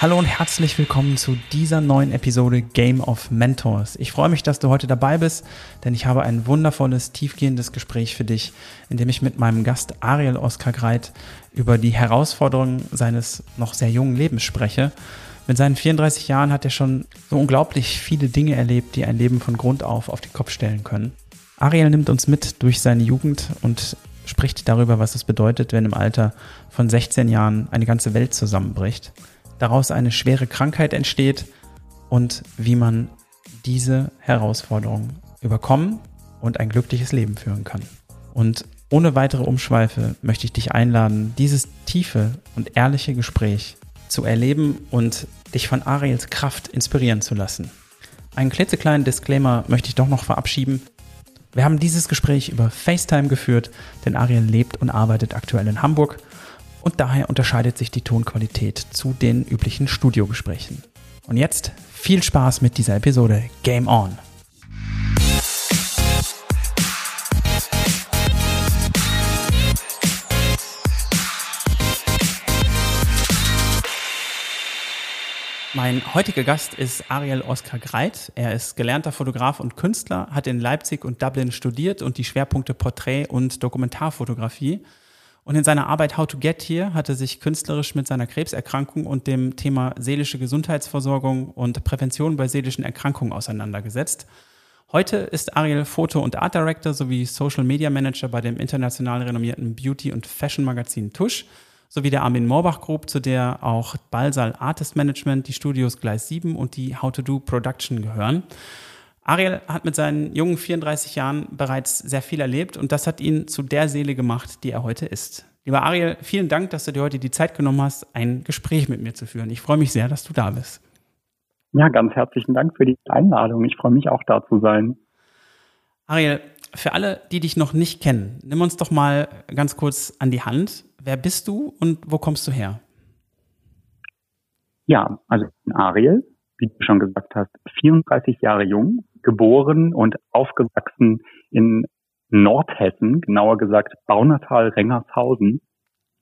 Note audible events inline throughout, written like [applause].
Hallo und herzlich willkommen zu dieser neuen Episode Game of Mentors. Ich freue mich, dass du heute dabei bist, denn ich habe ein wundervolles, tiefgehendes Gespräch für dich, in dem ich mit meinem Gast Ariel Oskar Greit über die Herausforderungen seines noch sehr jungen Lebens spreche. Mit seinen 34 Jahren hat er schon so unglaublich viele Dinge erlebt, die ein Leben von Grund auf auf den Kopf stellen können. Ariel nimmt uns mit durch seine Jugend und spricht darüber, was es bedeutet, wenn im Alter von 16 Jahren eine ganze Welt zusammenbricht daraus eine schwere Krankheit entsteht und wie man diese Herausforderung überkommen und ein glückliches Leben führen kann. Und ohne weitere Umschweife möchte ich dich einladen, dieses tiefe und ehrliche Gespräch zu erleben und dich von Ariels Kraft inspirieren zu lassen. Einen klitzekleinen Disclaimer möchte ich doch noch verabschieden. Wir haben dieses Gespräch über FaceTime geführt, denn Ariel lebt und arbeitet aktuell in Hamburg und daher unterscheidet sich die Tonqualität zu den üblichen Studiogesprächen. Und jetzt viel Spaß mit dieser Episode. Game On! Mein heutiger Gast ist Ariel Oskar Greit. Er ist gelernter Fotograf und Künstler, hat in Leipzig und Dublin studiert und die Schwerpunkte Porträt und Dokumentarfotografie und in seiner Arbeit How to Get Here hat er sich künstlerisch mit seiner Krebserkrankung und dem Thema seelische Gesundheitsversorgung und Prävention bei seelischen Erkrankungen auseinandergesetzt. Heute ist Ariel Foto- und Art Director sowie Social Media Manager bei dem international renommierten Beauty- und Fashion-Magazin Tusch sowie der Armin Moorbach Group, zu der auch Balsal Artist Management, die Studios Gleis 7 und die How to Do Production gehören. Ariel hat mit seinen jungen 34 Jahren bereits sehr viel erlebt und das hat ihn zu der Seele gemacht, die er heute ist. Lieber Ariel, vielen Dank, dass du dir heute die Zeit genommen hast, ein Gespräch mit mir zu führen. Ich freue mich sehr, dass du da bist. Ja, ganz herzlichen Dank für die Einladung. Ich freue mich auch da zu sein. Ariel, für alle, die dich noch nicht kennen, nimm uns doch mal ganz kurz an die Hand. Wer bist du und wo kommst du her? Ja, also ich bin Ariel, wie du schon gesagt hast, 34 Jahre jung, geboren und aufgewachsen in Nordhessen, genauer gesagt Baunatal Rengershausen.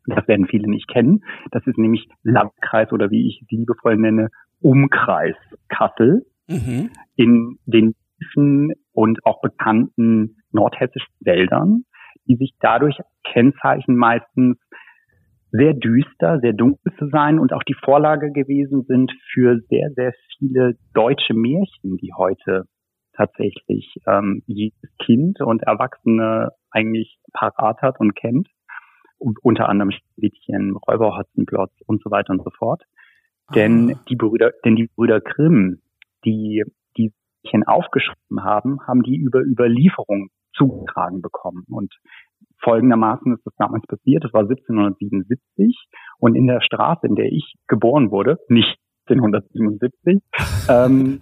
Das werden viele nicht kennen. Das ist nämlich Landkreis oder wie ich es liebevoll nenne, Umkreis Kassel mhm. in den tiefen und auch bekannten nordhessischen Wäldern, die sich dadurch kennzeichnen meistens sehr düster, sehr dunkel zu sein und auch die Vorlage gewesen sind für sehr, sehr viele deutsche Märchen, die heute tatsächlich ähm, jedes Kind und Erwachsene eigentlich parat hat und kennt. Und unter anderem Schneewittchen, Räuber Hotzenplotz und so weiter und so fort. Ah. Denn die Brüder, denn die Brüder Grimm, die die aufgeschrieben haben, haben die über Überlieferung zugetragen bekommen. Und folgendermaßen ist das damals passiert. Das war 1777 und in der Straße, in der ich geboren wurde, nicht 1777, ähm,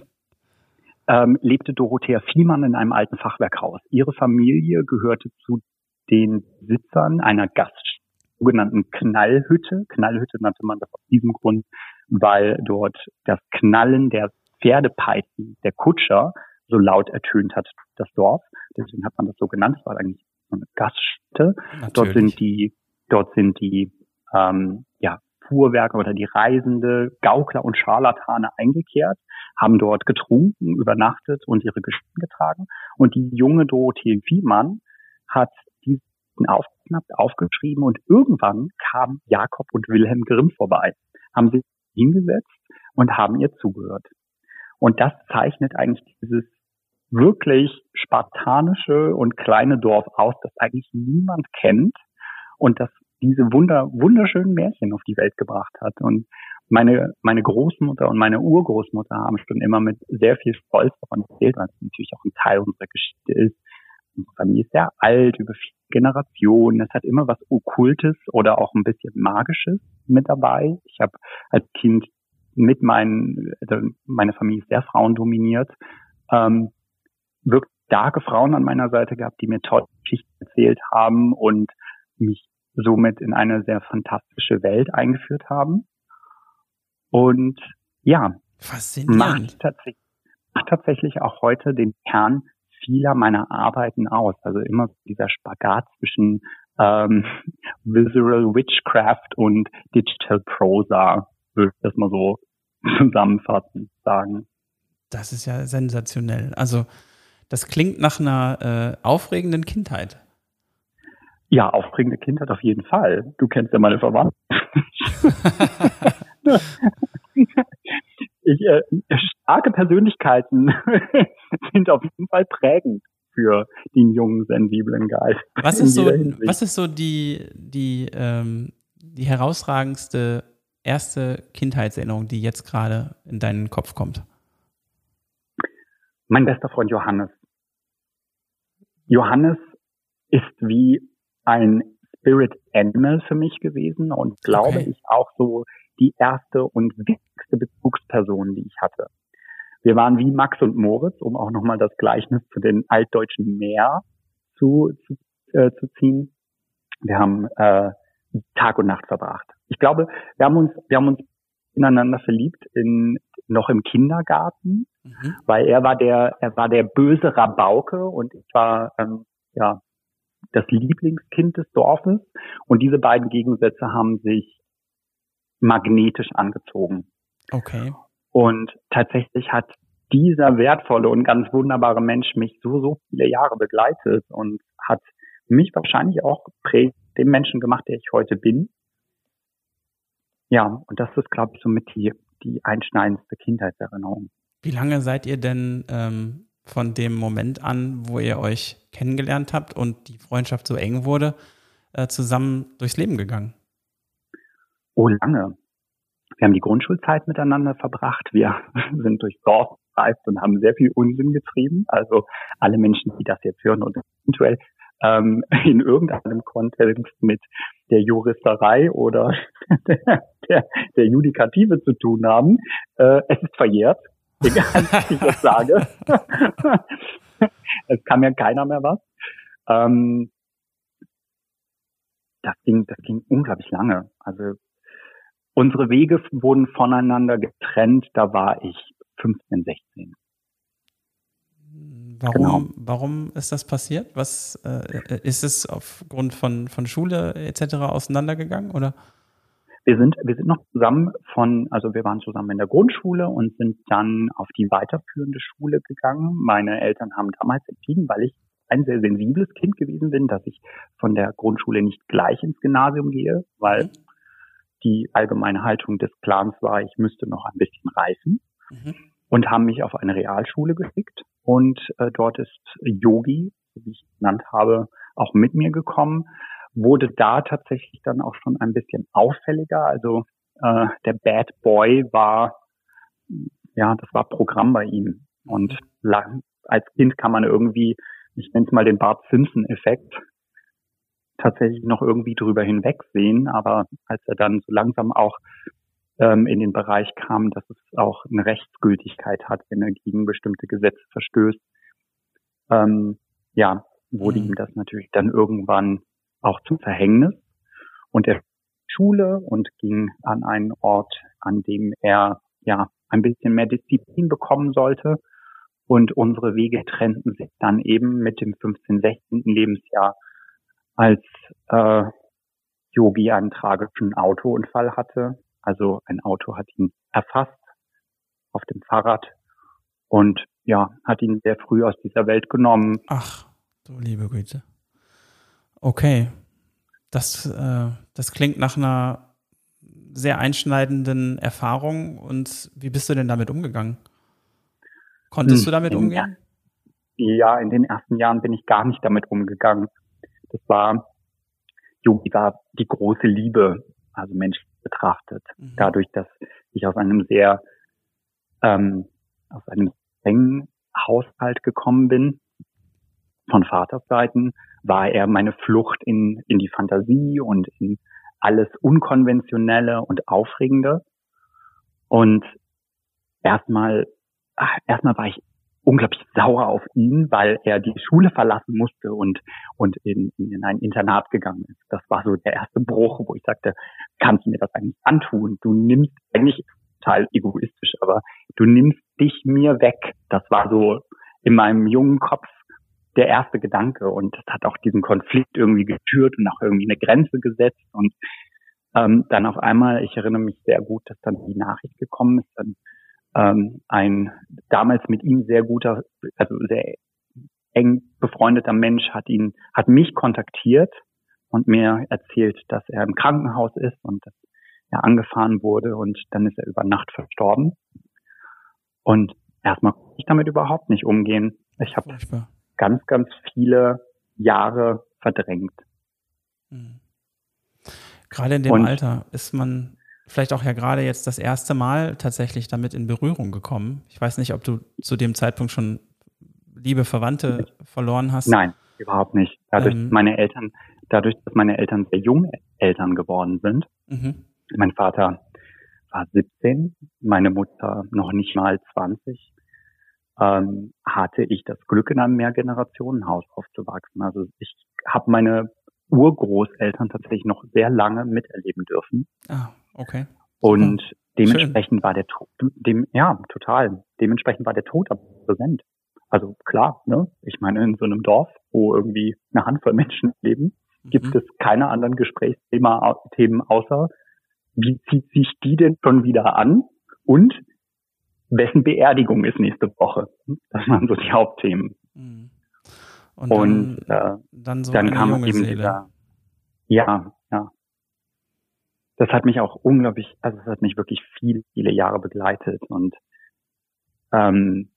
ähm, lebte Dorothea Vielmann in einem alten Fachwerkhaus. Ihre Familie gehörte zu den Sitzern einer Gast sogenannten Knallhütte. Knallhütte nannte man das aus diesem Grund, weil dort das Knallen der Pferdepeitschen der Kutscher so laut ertönt hat, das Dorf. Deswegen hat man das so genannt. Es war eigentlich so eine Gaststätte. Natürlich. Dort sind die, dort sind die ähm, Fuhrwerke oder die Reisende, Gaukler und Scharlatane eingekehrt, haben dort getrunken, übernachtet und ihre Geschichten getragen. Und die junge Dorothee Wiemann hat diesen aufgeschnappt, aufgeschrieben und irgendwann kamen Jakob und Wilhelm Grimm vorbei, haben sich hingesetzt und haben ihr zugehört. Und das zeichnet eigentlich dieses wirklich spartanische und kleine Dorf aus, das eigentlich niemand kennt und das diese wunder, wunderschönen Märchen auf die Welt gebracht hat. Und meine, meine Großmutter und meine Urgroßmutter haben schon immer mit sehr viel Stolz davon erzählt, weil es natürlich auch ein Teil unserer Geschichte ist. Unsere Familie ist sehr alt, über viele Generationen. Es hat immer was Okkultes oder auch ein bisschen Magisches mit dabei. Ich habe als Kind mit meinen, also meine Familie ist sehr frauendominiert, ähm, wirklich starke Frauen an meiner Seite gehabt, die mir tolle Geschichten erzählt haben und mich somit in eine sehr fantastische Welt eingeführt haben. Und ja, macht tatsächlich, macht tatsächlich auch heute den Kern vieler meiner Arbeiten aus. Also immer dieser Spagat zwischen ähm, Visual Witchcraft und Digital Prosa, würde ich das mal so zusammenfassend sagen. Das ist ja sensationell. Also das klingt nach einer äh, aufregenden Kindheit. Ja, aufregende Kindheit auf jeden Fall. Du kennst ja meine Verwandten. [laughs] ich, äh, starke Persönlichkeiten [laughs] sind auf jeden Fall prägend für den jungen, sensiblen Geist. Was ist so, was ist so die, die, ähm, die herausragendste erste Kindheitserinnerung, die jetzt gerade in deinen Kopf kommt? Mein bester Freund Johannes. Johannes ist wie ein Spirit Animal für mich gewesen und glaube okay. ich auch so die erste und wichtigste Bezugsperson, die ich hatte. Wir waren wie Max und Moritz, um auch nochmal das Gleichnis zu den altdeutschen Meer zu, zu, äh, zu ziehen. Wir haben äh, Tag und Nacht verbracht. Ich glaube, wir haben uns, wir haben uns ineinander verliebt in noch im Kindergarten, mhm. weil er war der, er war der böse Rabauke und ich war ähm, ja das Lieblingskind des Dorfes und diese beiden Gegensätze haben sich magnetisch angezogen. Okay. Und tatsächlich hat dieser wertvolle und ganz wunderbare Mensch mich so, so viele Jahre begleitet und hat mich wahrscheinlich auch geprägt, dem Menschen gemacht, der ich heute bin. Ja, und das ist, glaube ich, somit die, die einschneidendste Kindheitserinnerung. Wie lange seid ihr denn ähm, von dem Moment an, wo ihr euch kennengelernt habt und die Freundschaft so eng wurde, äh, zusammen durchs Leben gegangen? Oh, lange. Wir haben die Grundschulzeit miteinander verbracht. Wir [laughs] sind durchs Dorf gereist und haben sehr viel Unsinn getrieben. Also alle Menschen, die das jetzt hören und eventuell ähm, [laughs] in irgendeinem Kontext mit der Juristerei oder [laughs] der, der, der Judikative zu tun haben, äh, es ist verjährt egal was ich jetzt sage. [laughs] es kann mir keiner mehr was. Ähm, das ging, das ging unglaublich lange. Also unsere Wege wurden voneinander getrennt, da war ich 15, 16. Warum, genau. warum ist das passiert? Was äh, ist es aufgrund von, von Schule etc. auseinandergegangen oder? Wir sind, wir sind noch zusammen von, also wir waren zusammen in der Grundschule und sind dann auf die weiterführende Schule gegangen. Meine Eltern haben damals entschieden, weil ich ein sehr sensibles Kind gewesen bin, dass ich von der Grundschule nicht gleich ins Gymnasium gehe, weil die allgemeine Haltung des Clans war, ich müsste noch ein bisschen reifen mhm. und haben mich auf eine Realschule geschickt und äh, dort ist Yogi, wie ich genannt habe, auch mit mir gekommen wurde da tatsächlich dann auch schon ein bisschen auffälliger. Also äh, der Bad Boy war, ja, das war Programm bei ihm. Und lang, als Kind kann man irgendwie, ich nenne es mal den Bart Simpson-Effekt, tatsächlich noch irgendwie drüber hinwegsehen. Aber als er dann so langsam auch ähm, in den Bereich kam, dass es auch eine Rechtsgültigkeit hat, wenn er gegen bestimmte Gesetze verstößt, ähm, ja, wurde mhm. ihm das natürlich dann irgendwann auch zum Verhängnis. Und er Schule und ging an einen Ort, an dem er ja ein bisschen mehr Disziplin bekommen sollte. Und unsere Wege trennten sich dann eben mit dem 15., 16. Lebensjahr, als äh, Yogi einen tragischen Autounfall hatte. Also ein Auto hat ihn erfasst auf dem Fahrrad und ja, hat ihn sehr früh aus dieser Welt genommen. Ach, du liebe Güte. Okay. Das, äh, das klingt nach einer sehr einschneidenden Erfahrung. Und wie bist du denn damit umgegangen? Konntest hm, du damit umgehen? Ja, in den ersten Jahren bin ich gar nicht damit umgegangen. Das war, Yogi war die große Liebe, also menschlich betrachtet. Mhm. Dadurch, dass ich aus einem sehr, ähm, aus einem engen Haushalt gekommen bin, von Vatersseiten war er meine Flucht in, in die Fantasie und in alles Unkonventionelle und Aufregende. Und erstmal, erstmal war ich unglaublich sauer auf ihn, weil er die Schule verlassen musste und, und in, in ein Internat gegangen ist. Das war so der erste Bruch, wo ich sagte, kannst du mir das eigentlich antun? Du nimmst eigentlich total egoistisch, aber du nimmst dich mir weg. Das war so in meinem jungen Kopf der erste Gedanke und das hat auch diesen Konflikt irgendwie geschürt und auch irgendwie eine Grenze gesetzt und ähm, dann auf einmal, ich erinnere mich sehr gut, dass dann die Nachricht gekommen ist, dann ähm, ein damals mit ihm sehr guter, also sehr eng befreundeter Mensch hat ihn, hat mich kontaktiert und mir erzählt, dass er im Krankenhaus ist und dass er angefahren wurde und dann ist er über Nacht verstorben. Und erstmal konnte ich damit überhaupt nicht umgehen. Ich habe ganz, ganz viele Jahre verdrängt. Mhm. Gerade in dem und, Alter ist man vielleicht auch ja gerade jetzt das erste Mal tatsächlich damit in Berührung gekommen. Ich weiß nicht, ob du zu dem Zeitpunkt schon liebe Verwandte verloren hast. Nein, überhaupt nicht. Dadurch, ähm, meine Eltern, dadurch, dass meine Eltern sehr jung Eltern geworden sind. Mhm. Mein Vater war 17, meine Mutter noch nicht mal 20. Ähm, hatte ich das Glück, in einem Mehrgenerationenhaus aufzuwachsen. Also ich habe meine Urgroßeltern tatsächlich noch sehr lange miterleben dürfen. Ah, okay. Und Super. dementsprechend Schön. war der Tod, dem, ja, total. Dementsprechend war der Tod aber präsent. Also klar, ne? Ich meine, in so einem Dorf, wo irgendwie eine Handvoll Menschen leben, mhm. gibt es keine anderen Gesprächsthemen außer, wie zieht sich die denn schon wieder an? Und wessen Beerdigung ist nächste Woche? Das waren so die Hauptthemen. Mhm. Und, und dann, äh, dann, so dann kam eben dieser, ja, ja. Das hat mich auch unglaublich, also es hat mich wirklich viele, viele Jahre begleitet und ähm,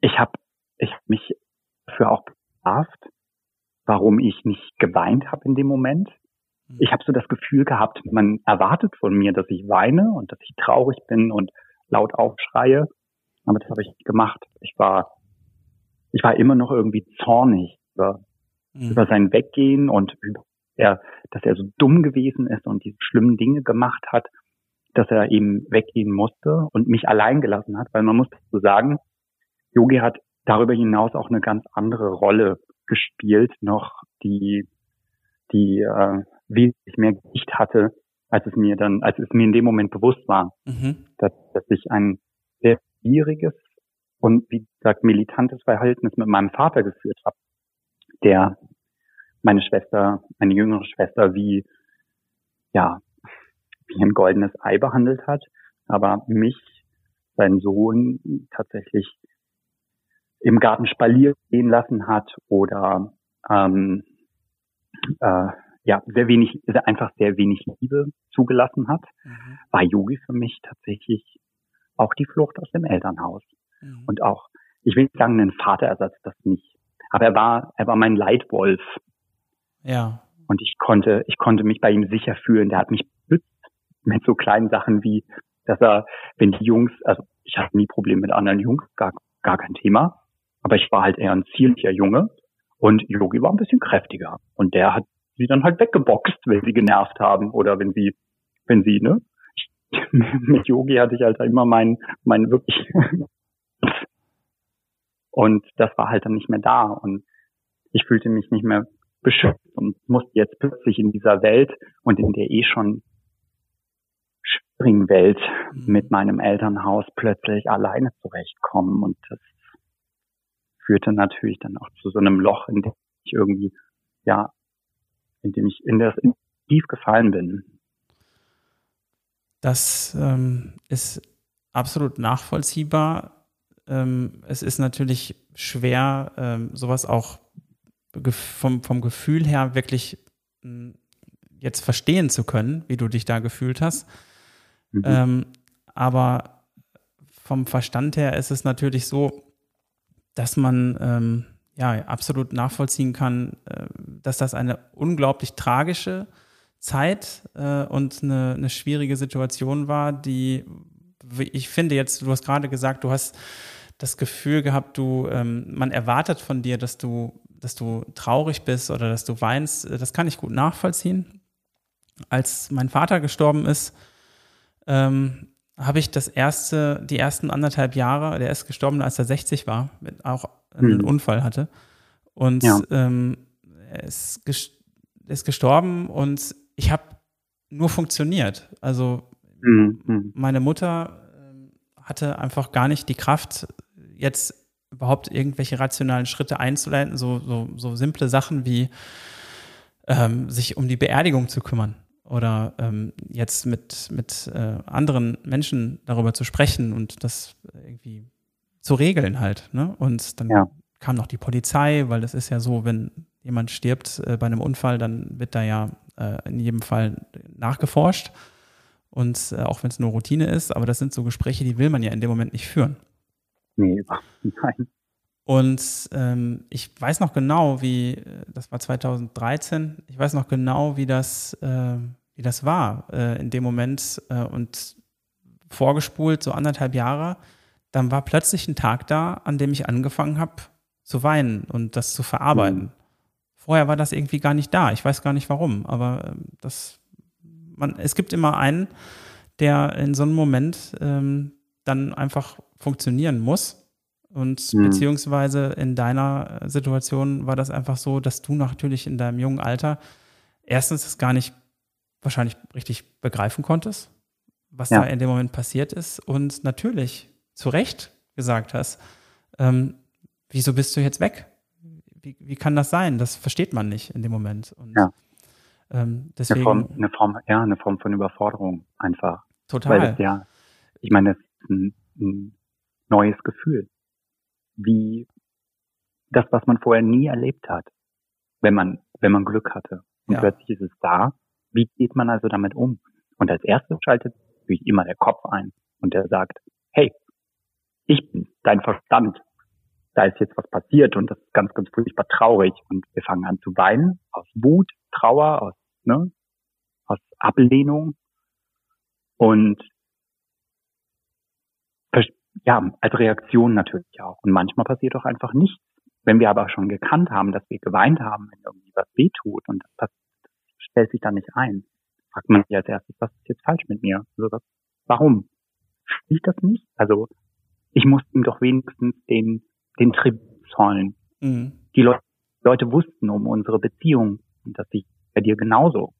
ich habe ich hab mich dafür auch bestraft, warum ich nicht geweint habe in dem Moment. Mhm. Ich habe so das Gefühl gehabt, man erwartet von mir, dass ich weine und dass ich traurig bin und laut aufschreie. Aber das habe ich nicht gemacht. Ich war ich war immer noch irgendwie zornig über, mhm. über sein Weggehen und über er, dass er so dumm gewesen ist und diese schlimmen Dinge gemacht hat, dass er eben weggehen musste und mich allein gelassen hat, weil man muss dazu sagen, Yogi hat darüber hinaus auch eine ganz andere Rolle gespielt, noch die, die äh, wesentlich mehr Gewicht hatte, als es mir dann, als es mir in dem Moment bewusst war, mhm. dass, dass ich ein sehr schwieriges und wie gesagt militantes Verhältnis mit meinem Vater geführt habe, der meine Schwester, meine jüngere Schwester wie ja wie ein goldenes Ei behandelt hat, aber mich, sein Sohn, tatsächlich im Garten spalieren gehen lassen hat oder ähm, äh, ja sehr wenig, einfach sehr wenig Liebe zugelassen hat, mhm. war Yogi für mich tatsächlich auch die Flucht aus dem Elternhaus. Mhm. Und auch, ich will nicht sagen, ein Vaterersatz, das nicht. Aber er war, er war mein Leitwolf. Ja. Und ich konnte, ich konnte mich bei ihm sicher fühlen. Der hat mich beschützt mit so kleinen Sachen wie, dass er, wenn die Jungs, also ich hatte nie Probleme mit anderen Jungs, gar, gar kein Thema. Aber ich war halt eher ein zierlicher Junge. Und Yogi war ein bisschen kräftiger. Und der hat sie dann halt weggeboxt, wenn sie genervt haben oder wenn sie, wenn sie, ne? [laughs] mit Yogi hatte ich halt immer meinen, meinen wirklich [laughs] und das war halt dann nicht mehr da und ich fühlte mich nicht mehr beschützt und musste jetzt plötzlich in dieser Welt und in der eh schon schwierigen Welt mhm. mit meinem Elternhaus plötzlich alleine zurechtkommen und das führte natürlich dann auch zu so einem Loch, in dem ich irgendwie, ja, in dem ich in das tief gefallen bin. Das ähm, ist absolut nachvollziehbar ähm, es ist natürlich schwer, ähm, sowas auch vom, vom Gefühl her wirklich hm, jetzt verstehen zu können, wie du dich da gefühlt hast. Mhm. Ähm, aber vom Verstand her ist es natürlich so, dass man ähm, ja absolut nachvollziehen kann, äh, dass das eine unglaublich tragische Zeit äh, und eine, eine schwierige Situation war, die ich finde jetzt, du hast gerade gesagt, du hast das Gefühl gehabt, du, ähm, man erwartet von dir, dass du, dass du traurig bist oder dass du weinst. Das kann ich gut nachvollziehen. Als mein Vater gestorben ist, ähm, habe ich das erste, die ersten anderthalb Jahre, der ist gestorben, als er 60 war, mit, auch einen mhm. Unfall hatte. Und ja. ähm, er ist, ist gestorben und ich habe nur funktioniert. Also mhm. meine Mutter ähm, hatte einfach gar nicht die Kraft, jetzt überhaupt irgendwelche rationalen Schritte einzuleiten, so, so, so simple Sachen wie ähm, sich um die Beerdigung zu kümmern oder ähm, jetzt mit, mit äh, anderen Menschen darüber zu sprechen und das irgendwie zu regeln halt. Ne? Und dann ja. kam noch die Polizei, weil das ist ja so, wenn jemand stirbt äh, bei einem Unfall, dann wird da ja äh, in jedem Fall nachgeforscht. Und äh, auch wenn es nur Routine ist, aber das sind so Gespräche, die will man ja in dem Moment nicht führen. Nee, nein. Und ähm, ich weiß noch genau, wie, äh, das war 2013, ich weiß noch genau, wie das, äh, wie das war äh, in dem Moment äh, und vorgespult, so anderthalb Jahre. Dann war plötzlich ein Tag da, an dem ich angefangen habe zu weinen und das zu verarbeiten. Mhm. Vorher war das irgendwie gar nicht da. Ich weiß gar nicht warum, aber ähm, das, man, es gibt immer einen, der in so einem Moment ähm, dann einfach funktionieren muss und mhm. beziehungsweise in deiner Situation war das einfach so, dass du natürlich in deinem jungen Alter erstens es gar nicht wahrscheinlich richtig begreifen konntest, was ja. da in dem Moment passiert ist und natürlich zu Recht gesagt hast, ähm, wieso bist du jetzt weg? Wie, wie kann das sein? Das versteht man nicht in dem Moment. Und, ja. Ähm, deswegen, eine, Form, eine Form, ja, eine Form von Überforderung einfach. Total. Weil ja, ich meine, es ist ein, ein neues Gefühl wie das, was man vorher nie erlebt hat, wenn man, wenn man Glück hatte. Und ja. plötzlich ist es da. Wie geht man also damit um? Und als erstes schaltet natürlich immer der Kopf ein und der sagt, hey, ich bin dein Verstand. Da ist jetzt was passiert und das ist ganz, ganz furchtbar traurig. Und wir fangen an zu weinen aus Wut, Trauer, aus, ne, aus Ablehnung. Und ja, als Reaktion natürlich auch. Und manchmal passiert auch einfach nichts. Wenn wir aber schon gekannt haben, dass wir geweint haben, wenn irgendwie was wehtut und das, das stellt sich dann nicht ein, fragt man sich als erstes, was ist jetzt falsch mit mir? Also was, warum? Spielt das nicht? Also ich muss ihm doch wenigstens den, den Tribut zollen. Mhm. Die Leute, Leute wussten um unsere Beziehung und dass ich bei dir genauso.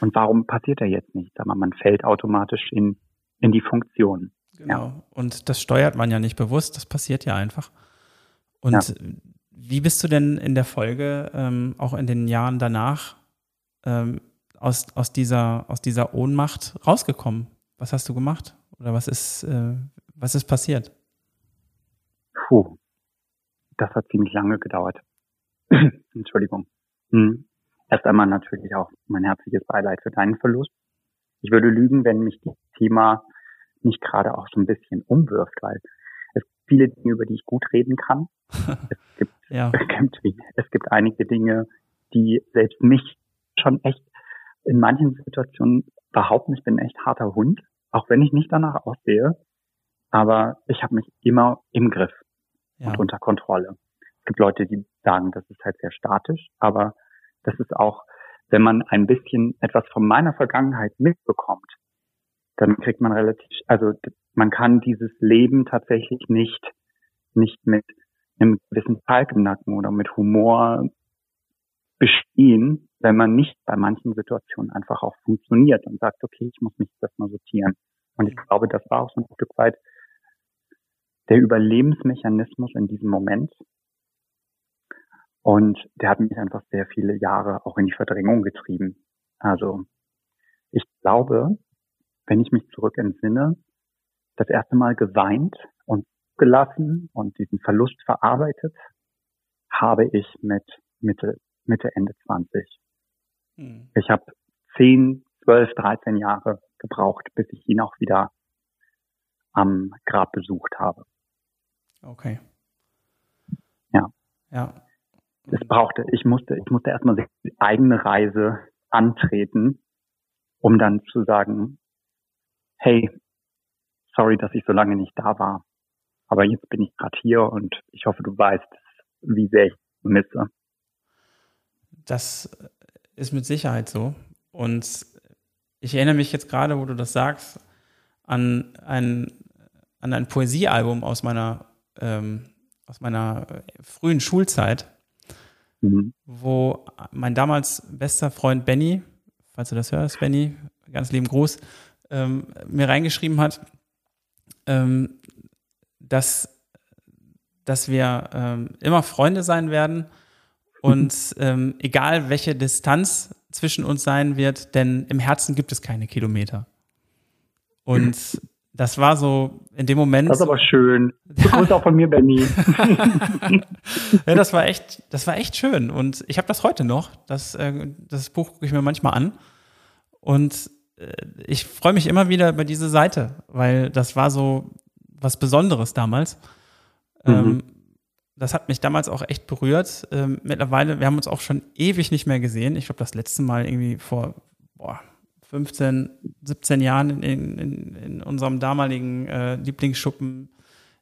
Und warum passiert da jetzt nichts? Aber man fällt automatisch in, in die Funktion. Genau. Ja. Und das steuert man ja nicht bewusst, das passiert ja einfach. Und ja. wie bist du denn in der Folge, ähm, auch in den Jahren danach, ähm, aus, aus, dieser, aus dieser Ohnmacht rausgekommen? Was hast du gemacht? Oder was ist, äh, was ist passiert? Puh, das hat ziemlich lange gedauert. [clears throat] Entschuldigung. Hm. Erst einmal natürlich auch mein herzliches Beileid für deinen Verlust. Ich würde lügen, wenn mich das Thema nicht gerade auch so ein bisschen umwirft, weil es gibt viele Dinge, über die ich gut reden kann. [laughs] es, gibt, ja. [laughs] es, gibt, es gibt einige Dinge, die selbst mich schon echt in manchen Situationen behaupten, ich bin ein echt harter Hund, auch wenn ich nicht danach aussehe. Aber ich habe mich immer im Griff ja. und unter Kontrolle. Es gibt Leute, die sagen, das ist halt sehr statisch, aber das ist auch, wenn man ein bisschen etwas von meiner Vergangenheit mitbekommt, dann kriegt man relativ, also man kann dieses Leben tatsächlich nicht, nicht mit einem gewissen Falk im Nacken oder mit Humor bestehen, wenn man nicht bei manchen Situationen einfach auch funktioniert und sagt, okay, ich muss mich das mal sortieren. Und ich glaube, das war auch so ein Stück weit der Überlebensmechanismus in diesem Moment. Und der hat mich einfach sehr viele Jahre auch in die Verdrängung getrieben. Also ich glaube, wenn ich mich zurück entsinne, das erste Mal geweint und gelassen und diesen Verlust verarbeitet habe ich mit Mitte, Mitte, Ende 20. Hm. Ich habe 10, 12, 13 Jahre gebraucht, bis ich ihn auch wieder am Grab besucht habe. Okay. Ja. Ja. Es brauchte, ich musste, ich musste erstmal die eigene Reise antreten, um dann zu sagen, hey, sorry, dass ich so lange nicht da war, aber jetzt bin ich gerade hier und ich hoffe, du weißt, wie sehr ich misse. Das ist mit Sicherheit so. Und ich erinnere mich jetzt gerade, wo du das sagst, an ein, an ein Poesiealbum aus meiner, ähm, aus meiner frühen Schulzeit, mhm. wo mein damals bester Freund Benny, falls du das hörst, Benny, ganz lieben Gruß, ähm, mir reingeschrieben hat, ähm, dass, dass wir ähm, immer Freunde sein werden Und ähm, egal welche Distanz zwischen uns sein wird, denn im Herzen gibt es keine Kilometer. Und das war so in dem Moment. Das ist aber schön. Grüß auch von mir, Benny. [laughs] ja, das war echt, das war echt schön. Und ich habe das heute noch. Das, äh, das Buch gucke ich mir manchmal an. Und äh, ich freue mich immer wieder über diese Seite, weil das war so was Besonderes damals. Mhm. Ähm, das hat mich damals auch echt berührt. Ähm, mittlerweile, wir haben uns auch schon ewig nicht mehr gesehen. Ich glaube, das letzte Mal irgendwie vor boah, 15, 17 Jahren in, in, in unserem damaligen äh, Lieblingsschuppen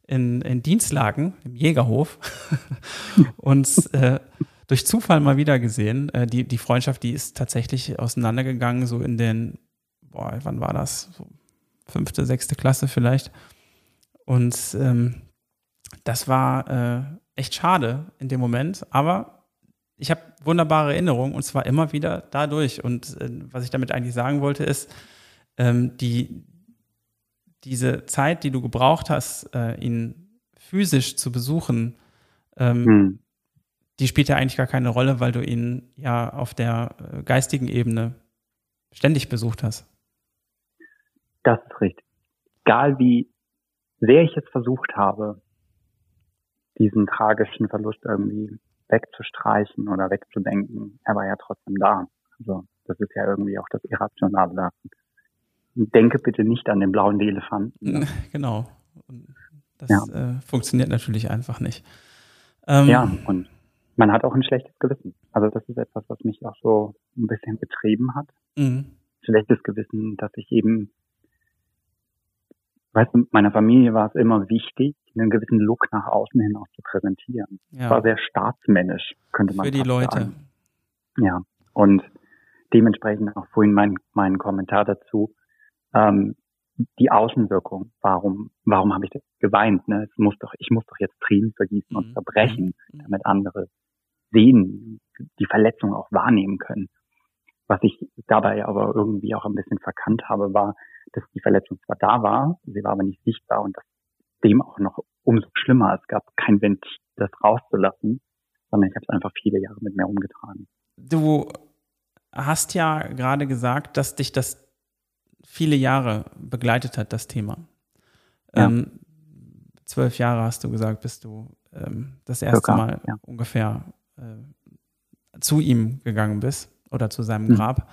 in, in Dienstlagen, im Jägerhof. [laughs] und äh, durch Zufall mal wieder gesehen. Äh, die, die Freundschaft, die ist tatsächlich auseinandergegangen, so in den, boah, wann war das? So fünfte, sechste Klasse vielleicht. Und ähm, das war äh, echt schade in dem Moment, aber ich habe wunderbare Erinnerungen und zwar immer wieder dadurch. Und äh, was ich damit eigentlich sagen wollte, ist, ähm, die, diese Zeit, die du gebraucht hast, äh, ihn physisch zu besuchen, ähm, hm. die spielt ja eigentlich gar keine Rolle, weil du ihn ja auf der äh, geistigen Ebene ständig besucht hast. Das ist richtig. Egal wie sehr ich es versucht habe, diesen tragischen Verlust irgendwie wegzustreichen oder wegzudenken. Er war ja trotzdem da. Also das ist ja irgendwie auch das Irrationale da. Denke bitte nicht an den blauen Elefanten. Genau. Das ja. äh, funktioniert natürlich einfach nicht. Ähm, ja, und man hat auch ein schlechtes Gewissen. Also das ist etwas, was mich auch so ein bisschen getrieben hat. Mhm. Schlechtes Gewissen, dass ich eben weißt du, meiner Familie war es immer wichtig, einen gewissen Look nach außen hin auch zu präsentieren. Ja. war sehr staatsmännisch, könnte man sagen. Für die Leute. Sagen. Ja, und dementsprechend auch vorhin mein, mein Kommentar dazu. Ähm, die Außenwirkung, warum, warum habe ich das geweint? Ne? Es muss doch, ich muss doch jetzt Tränen vergießen und mhm. zerbrechen, mhm. damit andere sehen, die Verletzung auch wahrnehmen können. Was ich dabei aber irgendwie auch ein bisschen verkannt habe, war, dass die Verletzung zwar da war, sie war aber nicht sichtbar und das dem auch noch umso schlimmer. Es gab kein Ventil, das rauszulassen, sondern ich habe es einfach viele Jahre mit mir umgetragen. Du hast ja gerade gesagt, dass dich das viele Jahre begleitet hat, das Thema. Ja. Ähm, zwölf Jahre hast du gesagt, bist du ähm, das erste Circa, Mal ja. ungefähr äh, zu ihm gegangen bist oder zu seinem hm. Grab.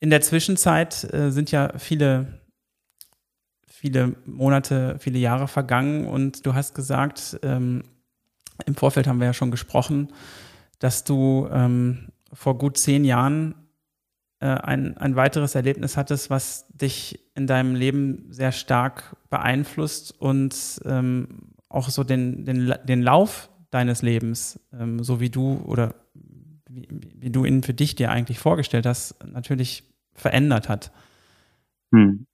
In der Zwischenzeit äh, sind ja viele, viele Monate, viele Jahre vergangen und du hast gesagt, ähm, im Vorfeld haben wir ja schon gesprochen, dass du ähm, vor gut zehn Jahren äh, ein, ein weiteres Erlebnis hattest, was dich in deinem Leben sehr stark beeinflusst und ähm, auch so den, den, den Lauf deines Lebens, ähm, so wie du oder wie, wie, du ihn für dich dir eigentlich vorgestellt hast, natürlich verändert hat. Hm.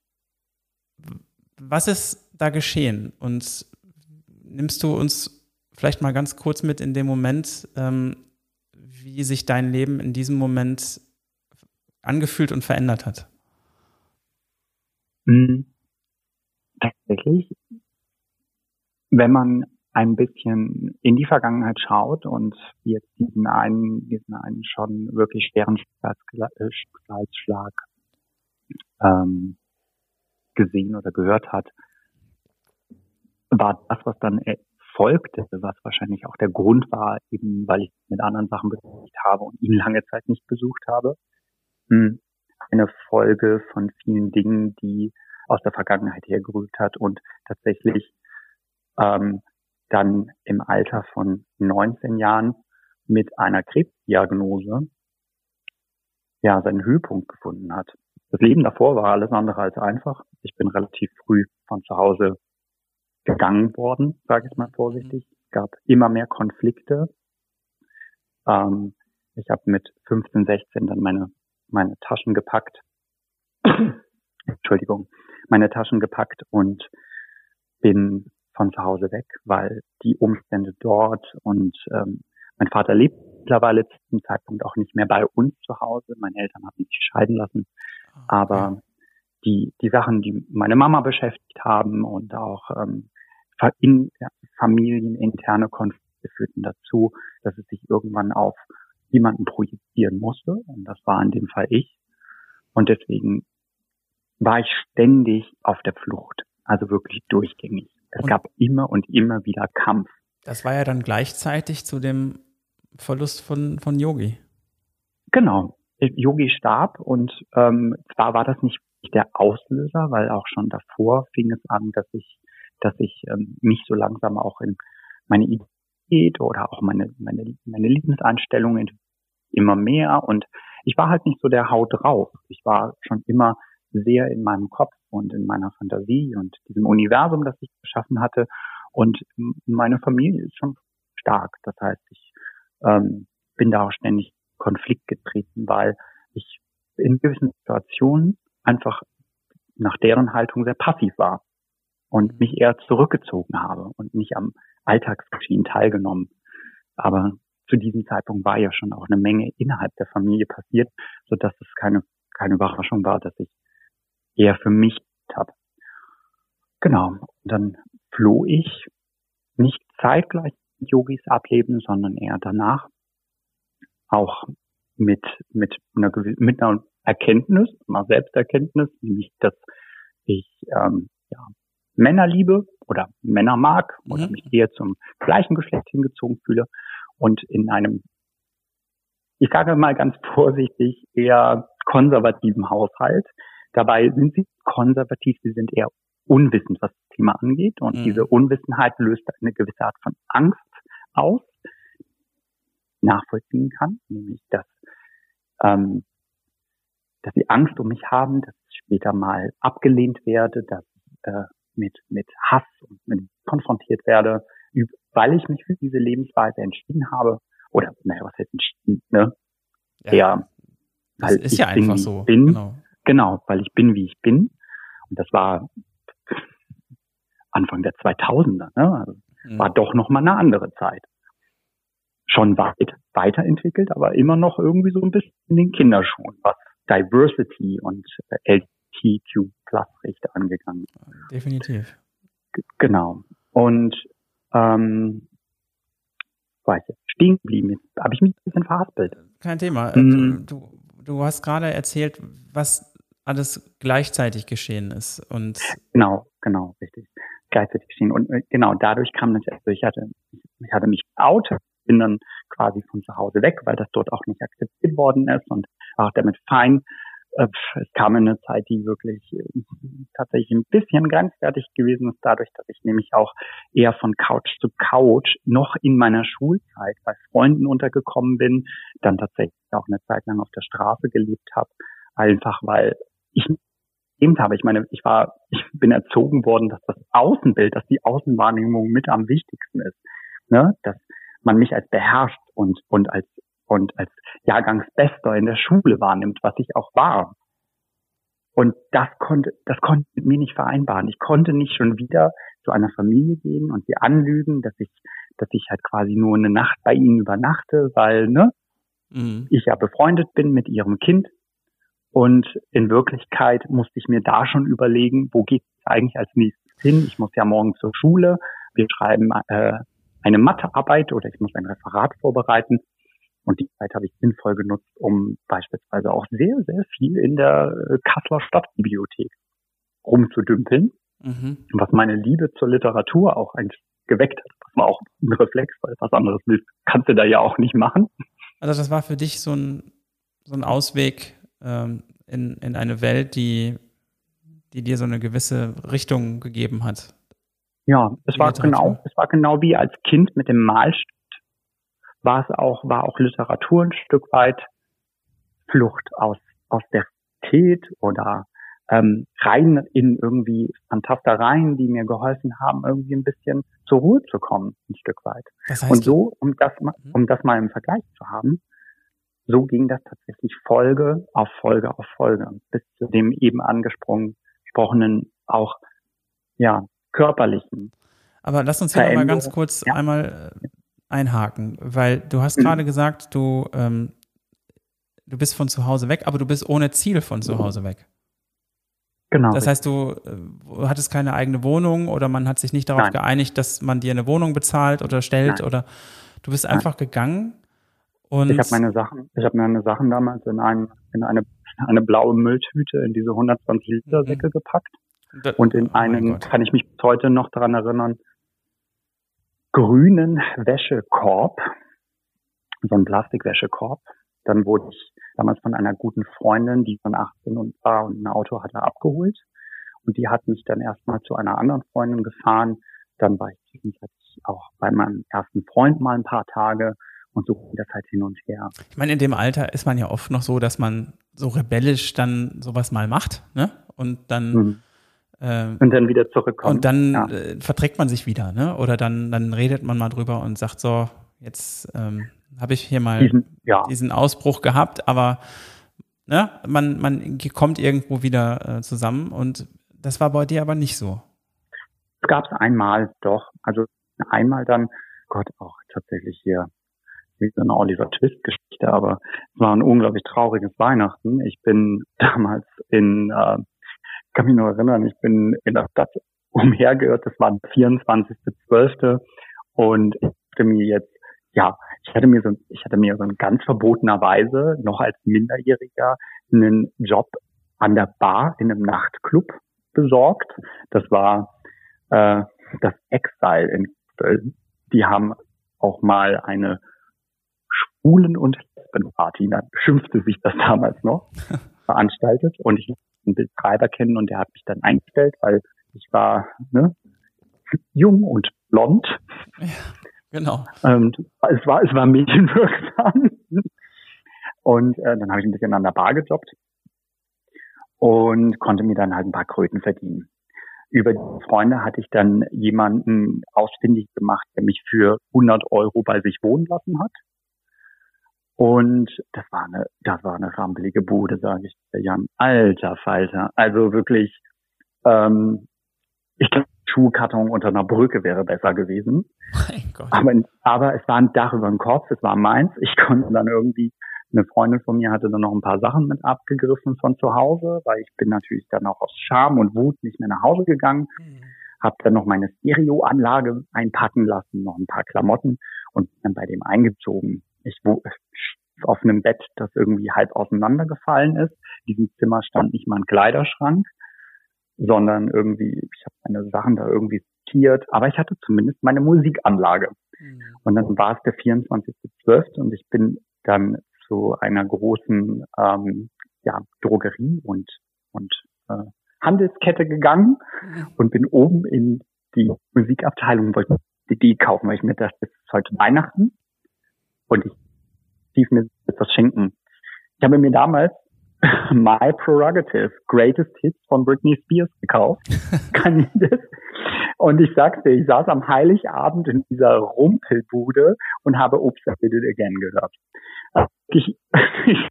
Was ist da geschehen? Und nimmst du uns vielleicht mal ganz kurz mit in dem Moment, ähm, wie sich dein Leben in diesem Moment angefühlt und verändert hat? Hm. Tatsächlich, wenn man ein bisschen in die Vergangenheit schaut und jetzt diesen einen, diesen einen schon wirklich schweren Schicksalsschlag ähm, gesehen oder gehört hat, war das, was dann folgte, was wahrscheinlich auch der Grund war, eben weil ich mit anderen Sachen beschäftigt habe und ihn lange Zeit nicht besucht habe, hm, eine Folge von vielen Dingen, die aus der Vergangenheit hergerührt hat und tatsächlich ähm, dann im Alter von 19 Jahren mit einer Krebsdiagnose ja seinen Höhepunkt gefunden hat. Das Leben davor war alles andere als einfach. Ich bin relativ früh von zu Hause gegangen worden, sage ich mal vorsichtig. Es gab immer mehr Konflikte. Ähm, ich habe mit 15, 16 dann meine meine Taschen gepackt. [clears throat] Entschuldigung, meine Taschen gepackt und bin von zu Hause weg, weil die Umstände dort und ähm, mein Vater lebt mittlerweile zu diesem Zeitpunkt auch nicht mehr bei uns zu Hause. Meine Eltern haben sich scheiden lassen. Ah, Aber die, die Sachen, die meine Mama beschäftigt haben und auch ähm, in, ja, familieninterne Konflikte führten dazu, dass es sich irgendwann auf jemanden projizieren musste. Und das war in dem Fall ich. Und deswegen war ich ständig auf der Flucht. Also wirklich durchgängig. Es und gab immer und immer wieder Kampf. Das war ja dann gleichzeitig zu dem Verlust von, von Yogi. Genau. Yogi starb und ähm, zwar war das nicht der Auslöser, weil auch schon davor fing es an, dass ich, dass ich ähm, mich so langsam auch in meine Identität oder auch meine, meine, meine Lebensanstellungen immer mehr und ich war halt nicht so der Haut drauf. Ich war schon immer sehr in meinem Kopf und in meiner Fantasie und diesem Universum, das ich geschaffen hatte. Und meine Familie ist schon stark. Das heißt, ich ähm, bin da auch ständig Konflikt getreten, weil ich in gewissen Situationen einfach nach deren Haltung sehr passiv war und mich eher zurückgezogen habe und nicht am Alltagsgeschehen teilgenommen. Aber zu diesem Zeitpunkt war ja schon auch eine Menge innerhalb der Familie passiert, so dass es keine, keine Überraschung war, dass ich eher für mich habe. Genau. Und dann floh ich nicht zeitgleich mit Yogis ableben, sondern eher danach auch mit, mit einer, mit einer Erkenntnis, einer Selbsterkenntnis, nämlich, dass ich ähm, ja, Männer liebe oder Männer mag mhm. oder mich eher zum gleichen Geschlecht hingezogen fühle und in einem, ich sage mal ganz vorsichtig, eher konservativen Haushalt. Dabei sind sie konservativ, sie sind eher unwissend, was das Thema angeht. Und mhm. diese Unwissenheit löst eine gewisse Art von Angst aus, nachvollziehen kann, nämlich dass, ähm, dass sie Angst um mich haben, dass ich später mal abgelehnt werde, dass äh, mit, mit Hass und mit konfrontiert werde, weil ich mich für diese Lebensweise entschieden habe. Oder, naja, was heißt entschieden, ne? Ja, ja weil ist ich ja einfach so. Bin, genau. Genau, weil ich bin, wie ich bin. Und das war Anfang der 2000er, ne? Also mhm. War doch noch mal eine andere Zeit. Schon weit weiterentwickelt, aber immer noch irgendwie so ein bisschen in den Kinderschuhen, was Diversity und LGBTQ Plus Rechte angegangen. Definitiv. G genau. Und ähm, war ich jetzt stehen geblieben. Jetzt habe ich mich ein bisschen verhaspelt. Kein Thema. Mhm. Du, du hast gerade erzählt, was alles gleichzeitig geschehen ist. Und genau, genau, richtig. Gleichzeitig geschehen. Und äh, genau, dadurch kam das, also ich hatte, ich hatte mich out, bin dann quasi von zu Hause weg, weil das dort auch nicht akzeptiert worden ist und auch damit fein. Äh, es kam in eine Zeit, die wirklich äh, tatsächlich ein bisschen grenzwertig gewesen ist, dadurch, dass ich nämlich auch eher von Couch zu Couch noch in meiner Schulzeit bei Freunden untergekommen bin, dann tatsächlich auch eine Zeit lang auf der Straße gelebt habe, einfach weil ich eben habe. Ich meine, ich war, ich bin erzogen worden, dass das Außenbild, dass die Außenwahrnehmung mit am wichtigsten ist, ne? dass man mich als beherrscht und und als und als Jahrgangsbester in der Schule wahrnimmt, was ich auch war. Und das konnte, das konnte mit mir nicht vereinbaren. Ich konnte nicht schon wieder zu einer Familie gehen und sie anlügen, dass ich, dass ich halt quasi nur eine Nacht bei ihnen übernachte, weil, ne, mhm. ich ja befreundet bin mit ihrem Kind. Und in Wirklichkeit musste ich mir da schon überlegen, wo geht es eigentlich als nächstes hin? Ich muss ja morgen zur Schule. Wir schreiben äh, eine Mathearbeit oder ich muss ein Referat vorbereiten. Und die Zeit habe ich sinnvoll genutzt, um beispielsweise auch sehr, sehr viel in der äh, Kasseler Stadtbibliothek rumzudümpeln, mhm. was meine Liebe zur Literatur auch eigentlich geweckt hat. Das war auch ein Reflex, weil was anderes willst, kannst du da ja auch nicht machen. Also das war für dich so ein, so ein Ausweg ähm, in, in eine Welt, die, die dir so eine gewisse Richtung gegeben hat. Ja, es war genau, es war genau wie als Kind mit dem Malstift war es auch, war auch Literatur ein Stück weit Flucht aus, aus der Realität oder ähm, rein in irgendwie Fantastereien, die mir geholfen haben, irgendwie ein bisschen zur Ruhe zu kommen, ein Stück weit. Das heißt, Und so, um das, mhm. um das mal im Vergleich zu haben, so ging das tatsächlich Folge auf Folge auf Folge, bis zu dem eben angesprochenen, auch, ja, körperlichen. Aber lass uns hier mal ganz kurz ja. einmal äh, einhaken, weil du hast mhm. gerade gesagt, du, ähm, du bist von zu Hause weg, aber du bist ohne Ziel von zu Hause weg. Genau. Das heißt, du äh, hattest keine eigene Wohnung oder man hat sich nicht darauf Nein. geeinigt, dass man dir eine Wohnung bezahlt oder stellt Nein. oder du bist einfach Nein. gegangen und ich habe meine Sachen, ich habe meine Sachen damals in, ein, in eine, eine blaue Mülltüte in diese 120 Liter. Säcke mhm. gepackt das, und in oh einen, kann ich mich bis heute noch daran erinnern, grünen Wäschekorb, so ein Plastikwäschekorb. Dann wurde ich damals von einer guten Freundin, die von 18 und war und ein Auto hatte, abgeholt. Und die hat mich dann erstmal zu einer anderen Freundin gefahren. Dann war ich zwischenzeitlich auch bei meinem ersten Freund mal ein paar Tage und so ging das halt hin und her. Ich meine, in dem Alter ist man ja oft noch so, dass man so rebellisch dann sowas mal macht, ne? Und dann mhm. äh, und dann wieder zurückkommt. Und dann ja. äh, verträgt man sich wieder, ne? Oder dann, dann redet man mal drüber und sagt so, jetzt ähm, habe ich hier mal diesen, ja. diesen Ausbruch gehabt, aber ne, man, man kommt irgendwo wieder äh, zusammen und das war bei dir aber nicht so. Es gab es einmal doch, also einmal dann, Gott, auch tatsächlich hier wie so eine Oliver Twist-Geschichte, aber es war ein unglaublich trauriges Weihnachten. Ich bin [laughs] damals in, äh, kann mich nur erinnern, ich bin in der Stadt umhergehört, das war der 24.12. und ich hatte mir jetzt, ja, ich hatte mir so, ich hatte mir so in ganz verbotener Weise noch als Minderjähriger einen Job an der Bar in einem Nachtclub besorgt. Das war äh, das Exile in Köln. Die haben auch mal eine Schwulen- und Lesbenparty, schimpfte sich das damals noch, [laughs] veranstaltet. Und ich einen Betreiber kennen und der hat mich dann eingestellt, weil ich war ne, jung und blond. Ja, genau. Und es war, es war medienwirksam. Und äh, dann habe ich ein bisschen an der Bar gejobbt und konnte mir dann halt ein paar Kröten verdienen. Über die Freunde hatte ich dann jemanden ausfindig gemacht, der mich für 100 Euro bei sich wohnen lassen hat. Und das war eine, das war eine rampelige Bude, sage ich dir, Jan. Alter Falter. Also wirklich, ähm, ich glaube, Schuhkarton unter einer Brücke wäre besser gewesen. Mein Gott. Aber, aber es war ein Dach über dem Kopf, es war meins. Ich konnte dann irgendwie, eine Freundin von mir hatte dann noch ein paar Sachen mit abgegriffen von zu Hause, weil ich bin natürlich dann auch aus Scham und Wut nicht mehr nach Hause gegangen. Mhm. Hab dann noch meine Stereoanlage einpacken lassen, noch ein paar Klamotten und dann bei dem eingezogen. Ich auf einem Bett, das irgendwie halb auseinandergefallen ist. In diesem Zimmer stand nicht mal ein Kleiderschrank, sondern irgendwie, ich habe meine Sachen da irgendwie sortiert, aber ich hatte zumindest meine Musikanlage. Mhm. Und dann war es der 24.12. und ich bin dann zu einer großen ähm, ja, Drogerie und, und äh, Handelskette gegangen mhm. und bin oben in die Musikabteilung, wollte die kaufen, weil ich mir dachte, es ist heute Weihnachten und ich tief mir etwas schenken. Ich habe mir damals [laughs] My Prerogative, Greatest Hits von Britney Spears gekauft. [laughs] Kann ich das? Und ich sagte, ich saß am Heiligabend in dieser Rumpelbude und habe Oops, I Did It Again gehört. Also ich, [laughs]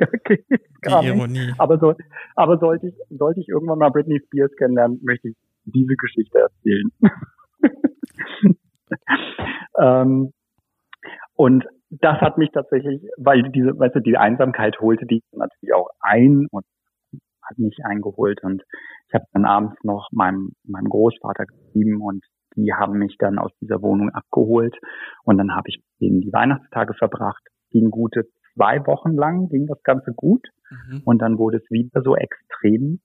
Die Ironie. Aber, so, aber sollte ich, sollte ich irgendwann mal Britney Spears kennenlernen, möchte ich diese Geschichte erzählen. ähm, und das hat mich tatsächlich, weil diese, weißt du, die Einsamkeit holte die natürlich auch ein und hat mich eingeholt und ich habe dann abends noch meinem, meinem Großvater geschrieben und die haben mich dann aus dieser Wohnung abgeholt und dann habe ich denen die Weihnachtstage verbracht. Ging gute zwei Wochen lang, ging das Ganze gut mhm. und dann wurde es wieder so extrem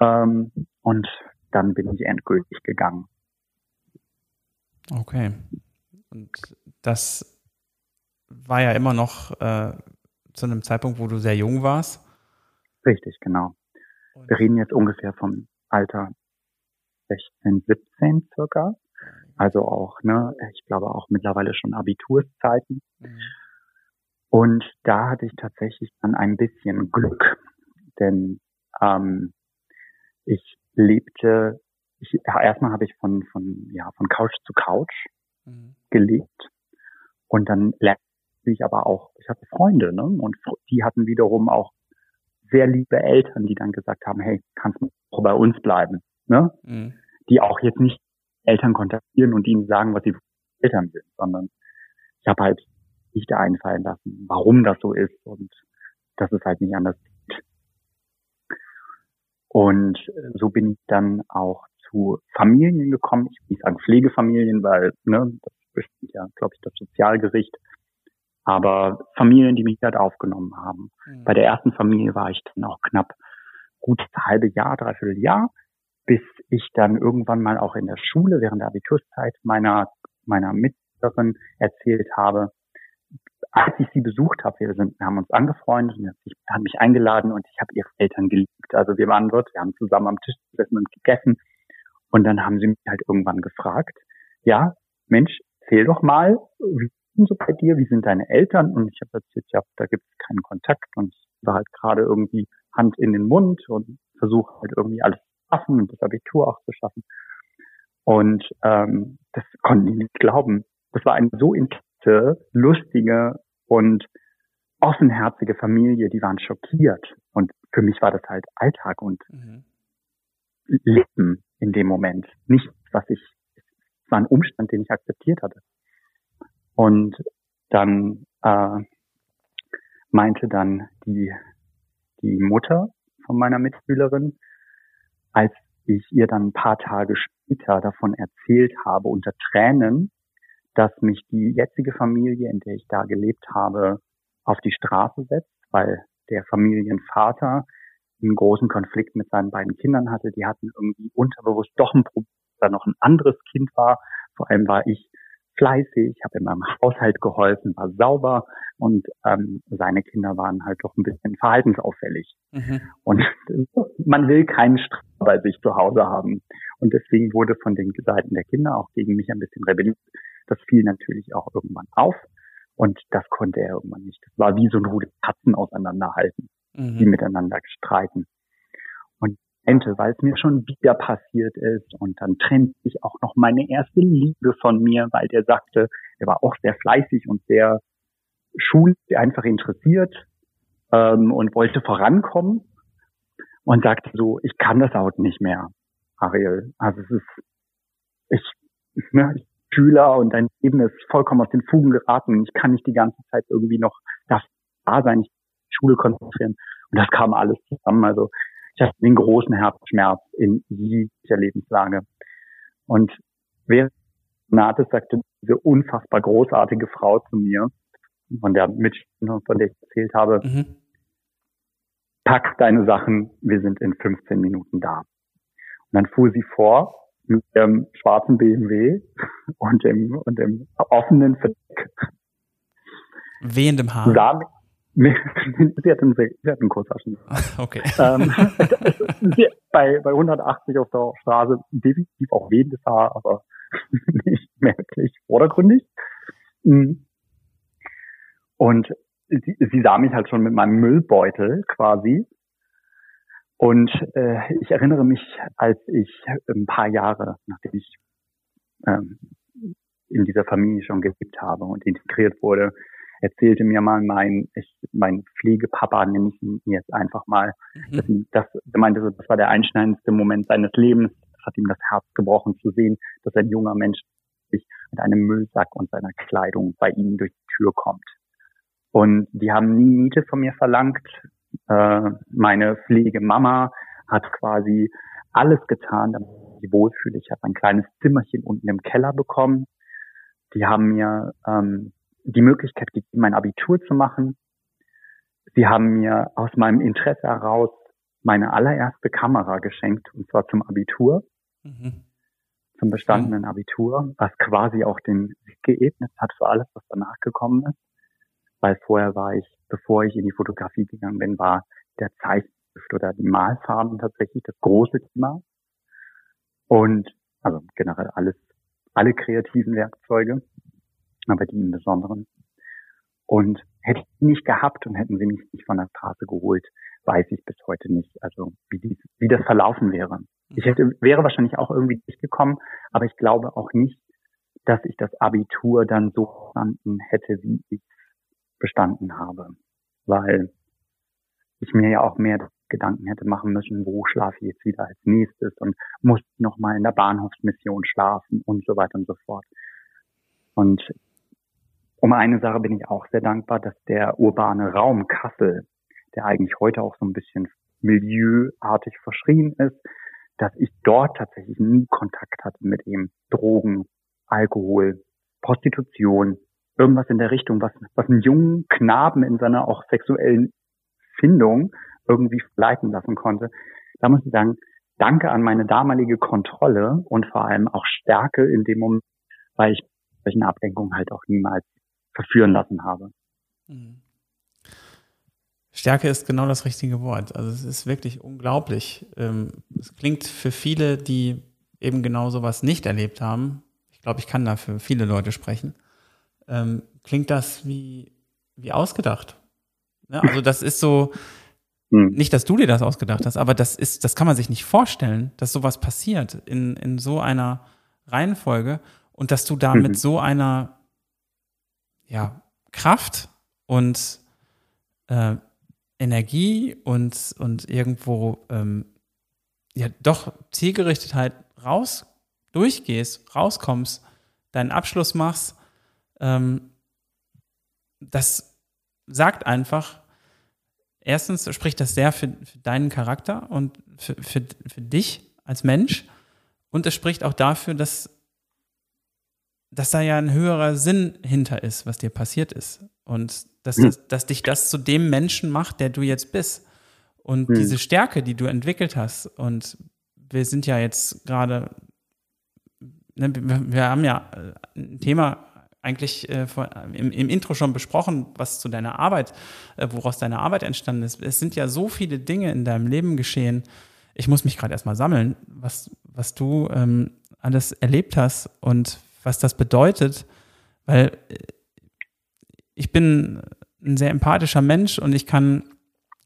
ähm, und dann bin ich endgültig gegangen. Okay. Und das war ja immer noch äh, zu einem Zeitpunkt, wo du sehr jung warst. Richtig, genau. Und Wir reden jetzt ungefähr vom Alter 16, 17 circa. Also auch, ne, ich glaube auch mittlerweile schon Abiturszeiten. Mhm. Und da hatte ich tatsächlich dann ein bisschen Glück, denn ähm, ich lebte, ich, ja, erstmal habe ich von, von, ja, von Couch zu Couch mhm. gelebt und dann lernte ich aber auch, ich hatte Freunde, ne? Und die hatten wiederum auch sehr liebe Eltern, die dann gesagt haben, hey, kannst du bei uns bleiben, ne? Mhm. Die auch jetzt nicht Eltern kontaktieren und ihnen sagen, was sie Eltern sind, sondern ich habe halt nicht einfallen lassen, warum das so ist und das ist halt nicht anders. Und so bin ich dann auch zu Familien gekommen. Ich will an Pflegefamilien, weil ne, das bestimmt ja, glaube ich, das Sozialgericht. Aber Familien, die mich halt aufgenommen haben. Mhm. Bei der ersten Familie war ich dann auch knapp gut halbe Jahr, dreiviertel Jahr, bis ich dann irgendwann mal auch in der Schule während der Abiturszeit meiner meiner Mitschülerin erzählt habe, als ich sie besucht habe, wir sind, wir haben uns angefreundet und sie hat mich eingeladen und ich habe ihre Eltern geliebt. Also wir waren dort, wir haben zusammen am Tisch gesessen und gegessen. Und dann haben sie mich halt irgendwann gefragt, ja, Mensch, erzähl doch mal, wie sind so bei dir, wie sind deine Eltern? Und ich habe erzählt, ja, da gibt es keinen Kontakt und ich war halt gerade irgendwie Hand in den Mund und versuche halt irgendwie alles zu schaffen und das Abitur auch zu schaffen. Und ähm, das konnten die nicht glauben. Das war eine so intakte, lustige und offenherzige Familie, die waren schockiert. Und für mich war das halt Alltag und mhm. Leben in dem Moment. Nichts, was ich, war ein Umstand, den ich akzeptiert hatte. Und dann äh, meinte dann die, die Mutter von meiner Mitschülerin, als ich ihr dann ein paar Tage später davon erzählt habe, unter Tränen, dass mich die jetzige Familie, in der ich da gelebt habe, auf die Straße setzt, weil der Familienvater einen großen Konflikt mit seinen beiden Kindern hatte. Die hatten irgendwie unterbewusst doch ein Problem, da noch ein anderes Kind war. Vor allem war ich fleißig, habe in meinem Haushalt geholfen, war sauber und ähm, seine Kinder waren halt doch ein bisschen verhaltensauffällig. Mhm. Und [laughs] man will keinen Stress bei sich zu Hause haben. Und deswegen wurde von den Seiten der Kinder auch gegen mich ein bisschen rebelliert. Das fiel natürlich auch irgendwann auf. Und das konnte er irgendwann nicht. Das war wie so ein Rudel Katzen auseinanderhalten, mhm. die miteinander streiten. Und Ente, weil es mir schon wieder passiert ist. Und dann trennt sich auch noch meine erste Liebe von mir, weil der sagte, er war auch sehr fleißig und sehr schulisch, einfach interessiert ähm, und wollte vorankommen und sagte so, ich kann das auch nicht mehr, Ariel. Also es ist, ich, ne, ich Schüler und dein Leben ist vollkommen aus den Fugen geraten. Ich kann nicht die ganze Zeit irgendwie noch da sein, ich die Schule konzentrieren. Und das kam alles zusammen. Also ich hatte den großen Herzschmerz in dieser Lebenslage. Und während Nates sagte diese unfassbar großartige Frau zu mir, von der mit, von der ich erzählt habe, mhm. pack deine Sachen, wir sind in 15 Minuten da. Und dann fuhr sie vor mit dem schwarzen BMW und dem, und dem offenen Verdeck. Wehendem Haar. Sah, [laughs] sie hat einen, sie hat einen Kurzhaschen. Okay. [laughs] Ähm, bei, bei 180 auf der Straße definitiv auch wehendes Haar, aber [laughs] nicht merklich vordergründig. Mhm. Und sie, sie sah mich halt schon mit meinem Müllbeutel quasi und äh, ich erinnere mich, als ich ein paar Jahre, nachdem ich ähm, in dieser Familie schon gelebt habe und integriert wurde, erzählte mir mal mein, ich, mein Pflegepapa, nenne ich ihn jetzt einfach mal, mhm. das, er meinte, das war der einschneidendste Moment seines Lebens. Das hat ihm das Herz gebrochen zu sehen, dass ein junger Mensch sich mit einem Müllsack und seiner Kleidung bei ihnen durch die Tür kommt. Und die haben nie Miete von mir verlangt. Äh, meine Pflegemama hat quasi alles getan, damit ich mich wohlfühle. Ich habe ein kleines Zimmerchen unten im Keller bekommen. Die haben mir ähm, die Möglichkeit gegeben, mein Abitur zu machen. Sie haben mir aus meinem Interesse heraus meine allererste Kamera geschenkt, und zwar zum Abitur, mhm. zum bestandenen Abitur, was quasi auch den Weg geebnet hat für alles, was danach gekommen ist. Weil vorher war ich bevor ich in die Fotografie gegangen bin, war der Zeichenstift oder die Malfarben tatsächlich das große Thema. Und also generell alles, alle kreativen Werkzeuge, aber die im Besonderen. Und hätte ich die nicht gehabt und hätten sie mich nicht von der Straße geholt, weiß ich bis heute nicht, also wie, dies, wie das verlaufen wäre. Ich hätte, wäre wahrscheinlich auch irgendwie durchgekommen, aber ich glaube auch nicht, dass ich das Abitur dann so verstanden hätte, wie ich bestanden habe, weil ich mir ja auch mehr Gedanken hätte machen müssen, wo schlafe ich jetzt wieder als nächstes und muss noch mal in der Bahnhofsmission schlafen und so weiter und so fort. Und um eine Sache bin ich auch sehr dankbar, dass der urbane Raum Kassel, der eigentlich heute auch so ein bisschen milieuartig verschrien ist, dass ich dort tatsächlich nie Kontakt hatte mit ihm. Drogen, Alkohol, Prostitution, irgendwas in der Richtung, was, was einen jungen Knaben in seiner auch sexuellen Findung irgendwie leiten lassen konnte. Da muss ich sagen, danke an meine damalige Kontrolle und vor allem auch Stärke in dem Moment, weil ich solche Ablenkungen halt auch niemals verführen lassen habe. Mhm. Stärke ist genau das richtige Wort. Also es ist wirklich unglaublich. Ähm, es klingt für viele, die eben genau sowas nicht erlebt haben, ich glaube, ich kann da für viele Leute sprechen, ähm, klingt das wie, wie ausgedacht. Ja, also das ist so, hm. nicht, dass du dir das ausgedacht hast, aber das ist, das kann man sich nicht vorstellen, dass sowas passiert in, in so einer Reihenfolge und dass du da mit mhm. so einer ja, Kraft und äh, Energie und, und irgendwo ähm, ja doch Zielgerichtetheit raus durchgehst, rauskommst, deinen Abschluss machst, ähm, das sagt einfach, erstens spricht das sehr für, für deinen Charakter und für, für, für dich als Mensch und es spricht auch dafür, dass, dass da ja ein höherer Sinn hinter ist, was dir passiert ist. Und dass, mhm. dass, dass dich das zu dem Menschen macht, der du jetzt bist. Und mhm. diese Stärke, die du entwickelt hast, und wir sind ja jetzt gerade, ne, wir, wir, haben ja äh, ein Thema eigentlich äh, vor, im, im, Intro schon besprochen, was zu deiner Arbeit, äh, woraus deine Arbeit entstanden ist. Es sind ja so viele Dinge in deinem Leben geschehen. Ich muss mich gerade erstmal sammeln, was, was du ähm, alles erlebt hast und was das bedeutet, weil äh, ich bin ein sehr empathischer Mensch und ich kann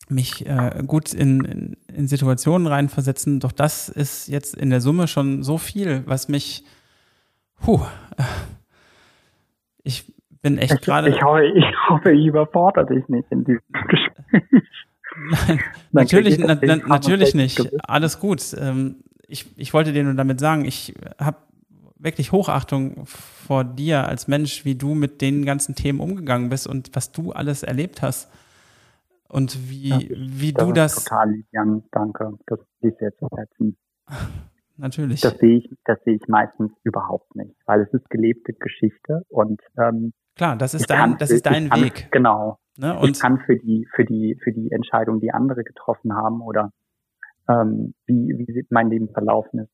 mich äh, gut in, in, in, Situationen reinversetzen. Doch das ist jetzt in der Summe schon so viel, was mich, puh, äh, ich bin echt gerade. Ich, hoffe, ich hoffe, ich überfordere dich nicht in diesem [laughs] Gespräch. Nein, natürlich, na, na, natürlich nicht. Alles gut. Ähm, ich, ich wollte dir nur damit sagen, ich habe wirklich Hochachtung vor dir als Mensch, wie du mit den ganzen Themen umgegangen bist und was du alles erlebt hast. Und wie, ja, wie das du das. Total lieb, Jan, danke. Das ist sehr zu schätzen. [laughs] Natürlich. Das sehe ich, das sehe ich meistens überhaupt nicht, weil es ist gelebte Geschichte und ähm, klar, das ist dein, das ist dein Weg. Kann, genau. Ne? Und ich kann für die, für die, für die Entscheidung, die andere getroffen haben oder ähm, wie, wie mein Leben verlaufen ist,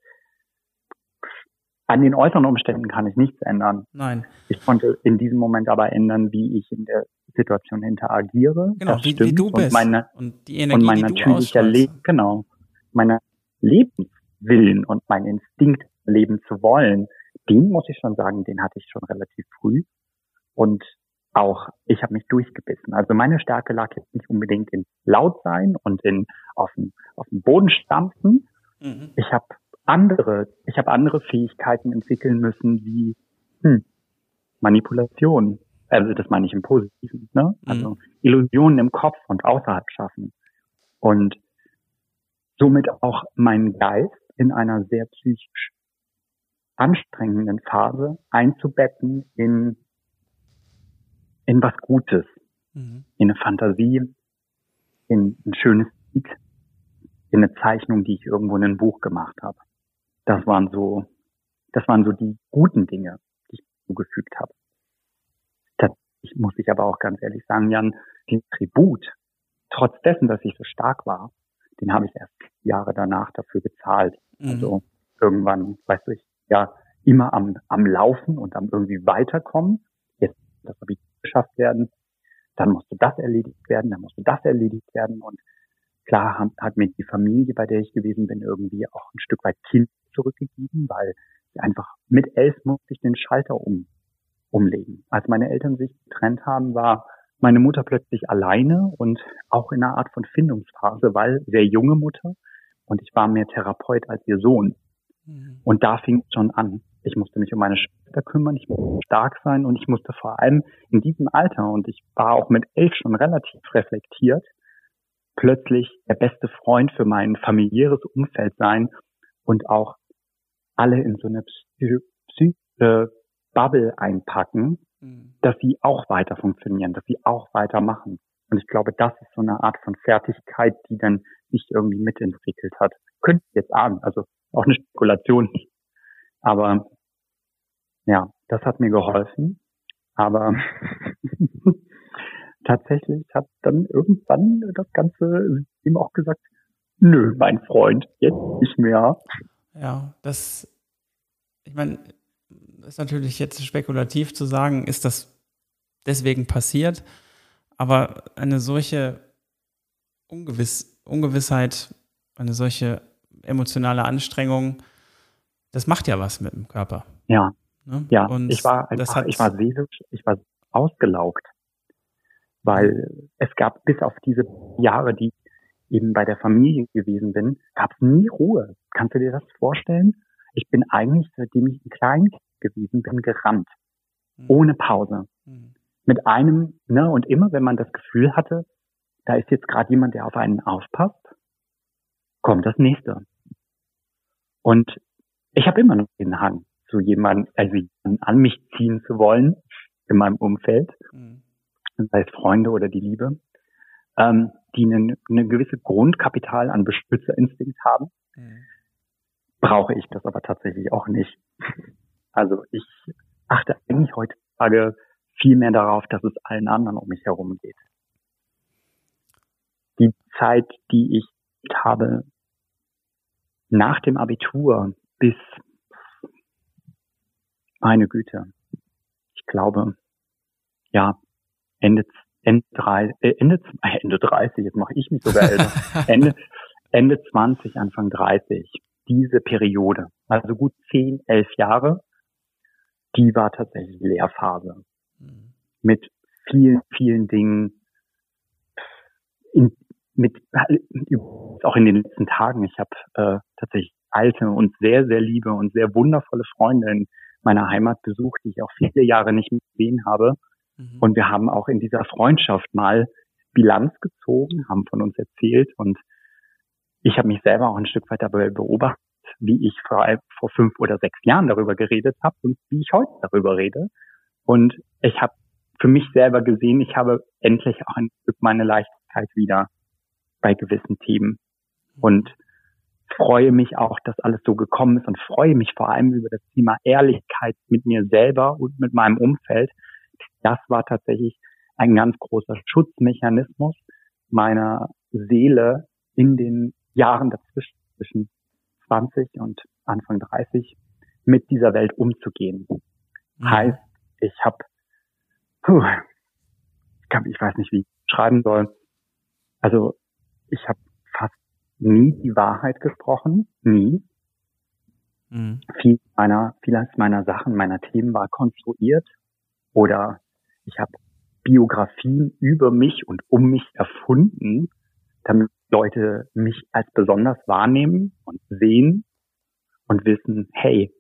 an den äußeren Umständen kann ich nichts ändern. Nein. Ich konnte in diesem Moment aber ändern, wie ich in der Situation interagiere. Genau, wie, wie, du bist. Und, meine, und die Energie, und mein die natürlicher Le genau, meine Lebenswillen und mein Instinkt leben zu wollen, den muss ich schon sagen, den hatte ich schon relativ früh. Und auch ich habe mich durchgebissen. Also meine Stärke lag jetzt nicht unbedingt in laut sein und in auf dem, auf dem Boden stampfen. Mhm. Ich habe andere, ich habe andere Fähigkeiten entwickeln müssen, wie hm, Manipulation. Also das meine ich im Positiven, ne? Mhm. Also Illusionen im Kopf und außerhalb schaffen. Und somit auch meinen Geist in einer sehr psychisch anstrengenden Phase einzubetten in, in was Gutes, mhm. in eine Fantasie, in ein schönes Lied, in eine Zeichnung, die ich irgendwo in ein Buch gemacht habe. Das waren so, das waren so die guten Dinge, die ich zugefügt habe. Ich muss ich aber auch ganz ehrlich sagen, Jan, den Tribut, trotz dessen, dass ich so stark war, den habe ich erst Jahre danach dafür bezahlt. Mhm. Also irgendwann, weißt du, ich ja immer am, am Laufen und am irgendwie weiterkommen. Jetzt das habe ich geschafft werden. Dann musste das erledigt werden, dann musste das erledigt werden und klar hat, hat mir die Familie, bei der ich gewesen bin, irgendwie auch ein Stück weit Kind zurückgegeben, weil sie einfach mit elf musste ich den Schalter um, umlegen. Als meine Eltern sich getrennt haben, war meine Mutter plötzlich alleine und auch in einer Art von Findungsphase, weil sehr junge Mutter und ich war mehr Therapeut als ihr Sohn. Mhm. Und da fing es schon an. Ich musste mich um meine Schwester kümmern, ich musste stark sein und ich musste vor allem in diesem Alter, und ich war auch mit elf schon relativ reflektiert, plötzlich der beste Freund für mein familiäres Umfeld sein und auch alle in so eine psychische Bubble einpacken, mhm. dass sie auch weiter funktionieren, dass sie auch weitermachen. Und ich glaube, das ist so eine Art von Fertigkeit, die dann sich irgendwie mitentwickelt hat. Könnte ich jetzt ahnen, also auch eine Spekulation. Aber ja, das hat mir geholfen. Aber [laughs] tatsächlich hat dann irgendwann das Ganze ihm auch gesagt, nö, mein Freund, jetzt nicht mehr. Ja, das, ich meine, ist natürlich jetzt spekulativ zu sagen, ist das deswegen passiert, aber eine solche Ungewiss, Ungewissheit, eine solche emotionale Anstrengung, das macht ja was mit dem Körper. Ja. Ne? Ja, Und ich war einfach, ich war seelisch, ich war ausgelaugt, weil es gab bis auf diese Jahre, die eben bei der Familie gewesen bin, gab es nie Ruhe. Kannst du dir das vorstellen? Ich bin eigentlich, seitdem ich ein Kleinkind gewesen bin, gerannt. Mhm. Ohne Pause. Mhm. Mit einem, ne, und immer, wenn man das Gefühl hatte, da ist jetzt gerade jemand, der auf einen aufpasst, kommt das nächste. Und ich habe immer noch den Hang, zu jemandem, also an mich ziehen zu wollen in meinem Umfeld, mhm. Sei es Freunde oder die Liebe, ähm, die eine, eine gewisse Grundkapital an Beschützerinstinkt haben. Mhm. Brauche ich das aber tatsächlich auch nicht. Also ich achte eigentlich heutzutage viel mehr darauf, dass es allen anderen um mich herum geht. Die Zeit, die ich habe nach dem Abitur bis meine Güte, ich glaube, ja, Ende Ende, drei, äh, Ende, [laughs] äh, Ende 30, jetzt mache ich mich sogar älter, [laughs] Ende, Ende 20, Anfang 30, diese Periode, also gut zehn, elf Jahre, die war tatsächlich Lehrphase. Mhm. Mit vielen, vielen Dingen, in, mit, auch in den letzten Tagen, ich habe äh, tatsächlich alte und sehr, sehr liebe und sehr wundervolle Freunde in meiner Heimat besucht, die ich auch viele Jahre nicht mehr gesehen habe. Mhm. Und wir haben auch in dieser Freundschaft mal Bilanz gezogen, haben von uns erzählt und ich habe mich selber auch ein Stück weit dabei beobachtet, wie ich vor, vor fünf oder sechs Jahren darüber geredet habe und wie ich heute darüber rede. Und ich habe für mich selber gesehen, ich habe endlich auch ein Stück meine Leichtigkeit wieder bei gewissen Themen. Und freue mich auch, dass alles so gekommen ist und freue mich vor allem über das Thema Ehrlichkeit mit mir selber und mit meinem Umfeld. Das war tatsächlich ein ganz großer Schutzmechanismus meiner Seele in den Jahren dazwischen, zwischen 20 und Anfang 30, mit dieser Welt umzugehen. Mhm. Heißt, ich habe, ich, weiß nicht, wie ich schreiben soll. Also ich habe fast nie die Wahrheit gesprochen, nie. Mhm. Viel meiner, vieles meiner Sachen, meiner Themen war konstruiert oder ich habe Biografien über mich und um mich erfunden, damit Leute mich als besonders wahrnehmen und sehen und wissen, hey,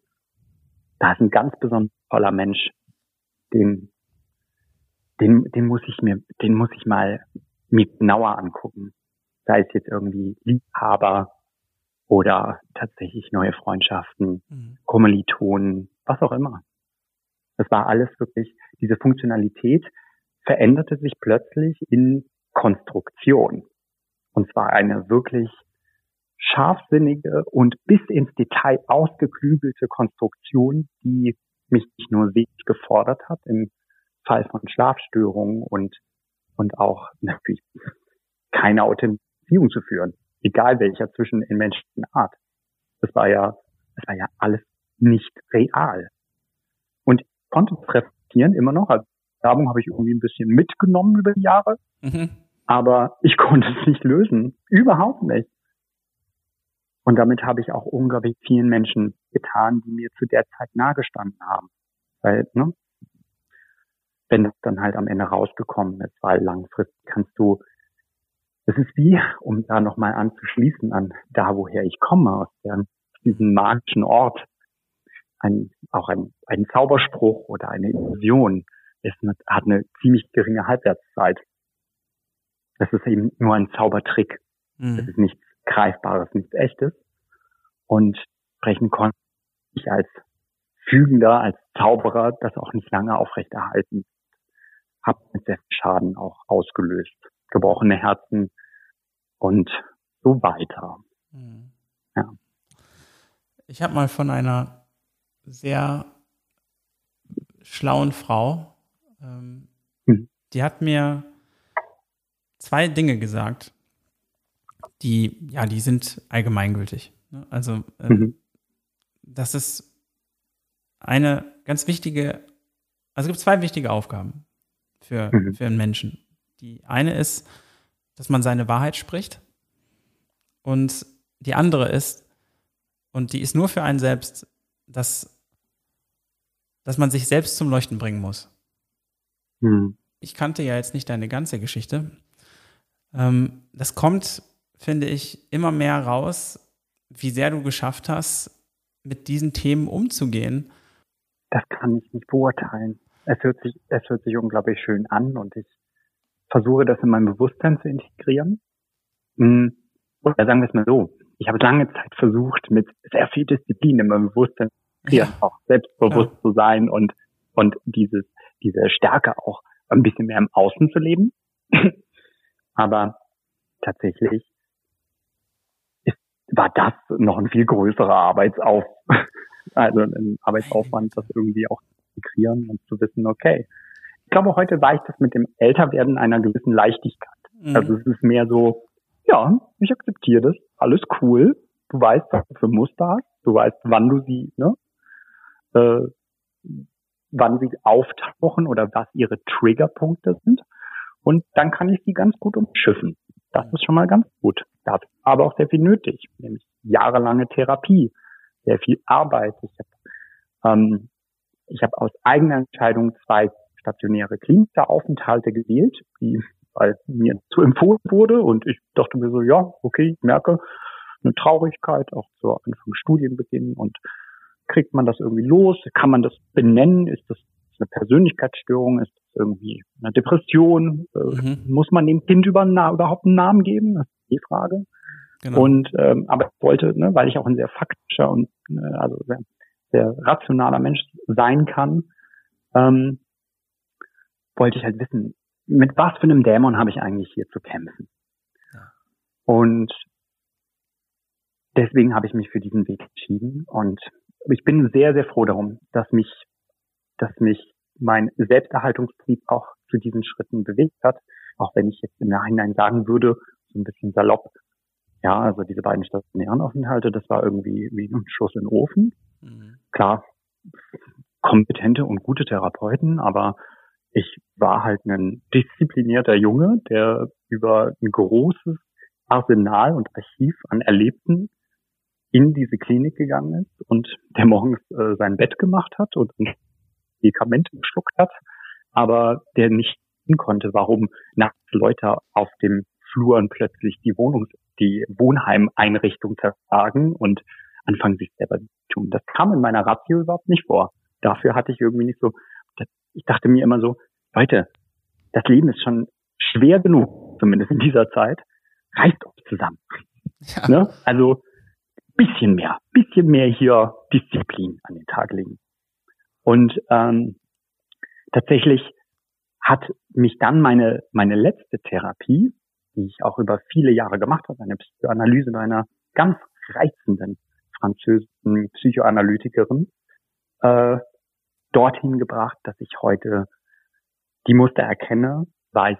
da ist ein ganz besonders toller Mensch, den, den, den muss ich mir, den muss ich mal mir genauer angucken sei es jetzt irgendwie Liebhaber oder tatsächlich neue Freundschaften, mhm. Kommilitonen, was auch immer. Das war alles wirklich, diese Funktionalität veränderte sich plötzlich in Konstruktion. Und zwar eine wirklich scharfsinnige und bis ins Detail ausgeklügelte Konstruktion, die mich nicht nur sehr gefordert hat im Fall von Schlafstörungen und, und auch natürlich keine Authentizität Beziehung zu führen, egal welcher zwischen den Menschen Art. Das war ja, das war ja alles nicht real. Und ich konnte es reflektieren immer noch. Also Werbung habe ich irgendwie ein bisschen mitgenommen über die Jahre, mhm. aber ich [laughs] konnte es nicht lösen. Überhaupt nicht. Und damit habe ich auch unglaublich vielen Menschen getan, die mir zu der Zeit nahegestanden haben. Weil, ne, wenn das dann halt am Ende rausgekommen ist, weil langfristig kannst du es ist wie, um da nochmal anzuschließen an da, woher ich komme, aus der, diesem magischen Ort, ein, auch ein, ein Zauberspruch oder eine Illusion ist, hat eine ziemlich geringe Halbwertszeit. Das ist eben nur ein Zaubertrick. Mhm. Das ist nichts Greifbares, nichts Echtes. Und sprechen konnte ich als Fügender, als Zauberer das auch nicht lange aufrechterhalten. Hab mit sehr viel Schaden auch ausgelöst gebrochene Herzen und so weiter. Mhm. Ja. Ich habe mal von einer sehr schlauen Frau, ähm, mhm. die hat mir zwei Dinge gesagt, die, ja, die sind allgemeingültig. Ne? Also, äh, mhm. das ist eine ganz wichtige, also es gibt zwei wichtige Aufgaben für, mhm. für einen Menschen. Die eine ist, dass man seine Wahrheit spricht. Und die andere ist, und die ist nur für einen selbst, dass, dass man sich selbst zum Leuchten bringen muss. Mhm. Ich kannte ja jetzt nicht deine ganze Geschichte. Ähm, das kommt, finde ich, immer mehr raus, wie sehr du geschafft hast, mit diesen Themen umzugehen. Das kann ich nicht beurteilen. Es hört sich, es hört sich unglaublich schön an und ich versuche das in mein Bewusstsein zu integrieren. Hm, oder sagen wir es mal so. Ich habe lange Zeit versucht, mit sehr viel Disziplin in meinem Bewusstsein ja. auch selbstbewusst ja. zu sein und, und dieses, diese Stärke auch ein bisschen mehr im Außen zu leben. [laughs] Aber tatsächlich ist, war das noch ein viel größerer Arbeitsauf, [laughs] also ein Arbeitsaufwand, das irgendwie auch zu integrieren und zu wissen, okay. Ich glaube, heute weicht es mit dem Älterwerden einer gewissen Leichtigkeit. Mhm. Also es ist mehr so, ja, ich akzeptiere das, alles cool. Du weißt, was du für Muster hast, du weißt, wann du sie, ne, äh, wann sie auftauchen oder was ihre Triggerpunkte sind. Und dann kann ich sie ganz gut umschiffen. Das ist schon mal ganz gut. Das aber auch sehr viel nötig, nämlich jahrelange Therapie, sehr viel Arbeit. Ich habe ähm, ich hab aus eigener Entscheidung zwei stationäre Klinikaufenthalte gewählt, die weil mir zu empfohlen wurde und ich dachte mir so, ja, okay, ich merke eine Traurigkeit auch zu Anfang Studienbeginn und kriegt man das irgendwie los? Kann man das benennen? Ist das eine Persönlichkeitsstörung? Ist das irgendwie eine Depression? Äh, mhm. Muss man dem Kind über, überhaupt einen Namen geben? Das ist die Frage. Genau. Und ähm, aber ich wollte, ne, weil ich auch ein sehr faktischer und äh, also sehr, sehr rationaler Mensch sein kann, ähm, wollte ich halt wissen, mit was für einem Dämon habe ich eigentlich hier zu kämpfen? Ja. Und deswegen habe ich mich für diesen Weg entschieden und ich bin sehr, sehr froh darum, dass mich, dass mich mein Selbsterhaltungstrieb auch zu diesen Schritten bewegt hat. Auch wenn ich jetzt im Nachhinein sagen würde, so ein bisschen salopp, ja, also diese beiden stationären Aufenthalte, das war irgendwie wie ein Schuss in den Ofen. Mhm. Klar, kompetente und gute Therapeuten, aber ich war halt ein disziplinierter Junge, der über ein großes Arsenal und Archiv an Erlebten in diese Klinik gegangen ist und der morgens äh, sein Bett gemacht hat und Medikamente geschluckt hat, aber der nicht hin konnte, warum nachts Leute auf dem Fluren plötzlich die Wohnung, die Wohnheimeinrichtung zerschlagen und anfangen sich selber zu tun. Das kam in meiner Ratio überhaupt nicht vor. Dafür hatte ich irgendwie nicht so, ich dachte mir immer so, Leute, das Leben ist schon schwer genug, zumindest in dieser Zeit, reißt euch zusammen. Ja. Ne? Also bisschen mehr, bisschen mehr hier Disziplin an den Tag legen. Und ähm, tatsächlich hat mich dann meine, meine letzte Therapie, die ich auch über viele Jahre gemacht habe, eine Psychoanalyse bei einer ganz reizenden französischen Psychoanalytikerin, äh, dorthin gebracht, dass ich heute die Muster erkenne, weiß,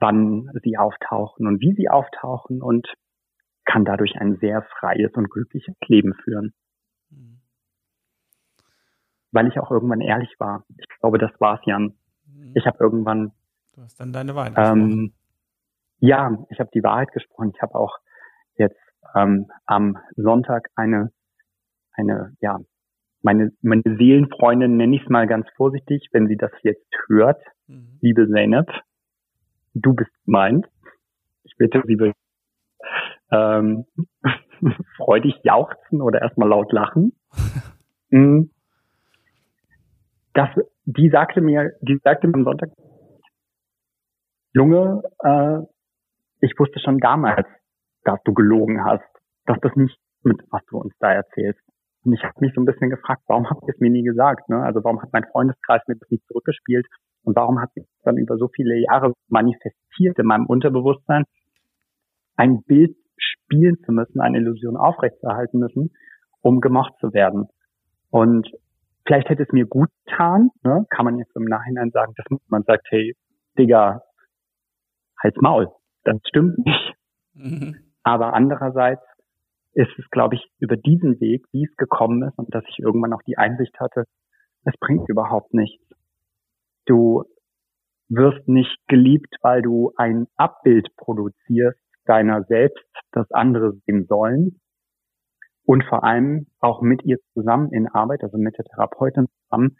wann sie auftauchen und wie sie auftauchen und kann dadurch ein sehr freies und glückliches Leben führen. Mhm. Weil ich auch irgendwann ehrlich war. Ich glaube, das war's, Jan. Mhm. Ich habe irgendwann. Du hast dann deine Wahrheit ähm, Ja, ich habe die Wahrheit gesprochen. Ich habe auch jetzt ähm, am Sonntag eine, eine, ja, meine, meine Seelenfreundin nenne ich es mal ganz vorsichtig, wenn sie das jetzt hört, mhm. liebe Zeynep, du bist meint. Ich bitte sie will ähm, [laughs] freudig jauchzen oder erstmal laut lachen. [laughs] Mm. das, die sagte mir, die sagte mir am Sonntag, Junge, äh, ich wusste schon damals, dass du gelogen hast, dass das nicht mit, was du uns da erzählst. Und ich habe mich so ein bisschen gefragt, warum habt ihr es mir nie gesagt? Ne? Also warum hat mein Freundeskreis mir das nicht zurückgespielt? Und warum hat sich dann über so viele Jahre manifestiert in meinem Unterbewusstsein ein Bild spielen zu müssen, eine Illusion aufrechtzuerhalten müssen, um gemocht zu werden. Und vielleicht hätte es mir gut getan, ne? kann man jetzt im Nachhinein sagen, dass man sagt, hey, Digga, halt's Maul. Das stimmt nicht. Mhm. Aber andererseits ist es, glaube ich, über diesen Weg, wie es gekommen ist und dass ich irgendwann auch die Einsicht hatte, es bringt überhaupt nichts. Du wirst nicht geliebt, weil du ein Abbild produzierst deiner selbst, das andere sehen sollen. Und vor allem auch mit ihr zusammen in Arbeit, also mit der Therapeutin zusammen,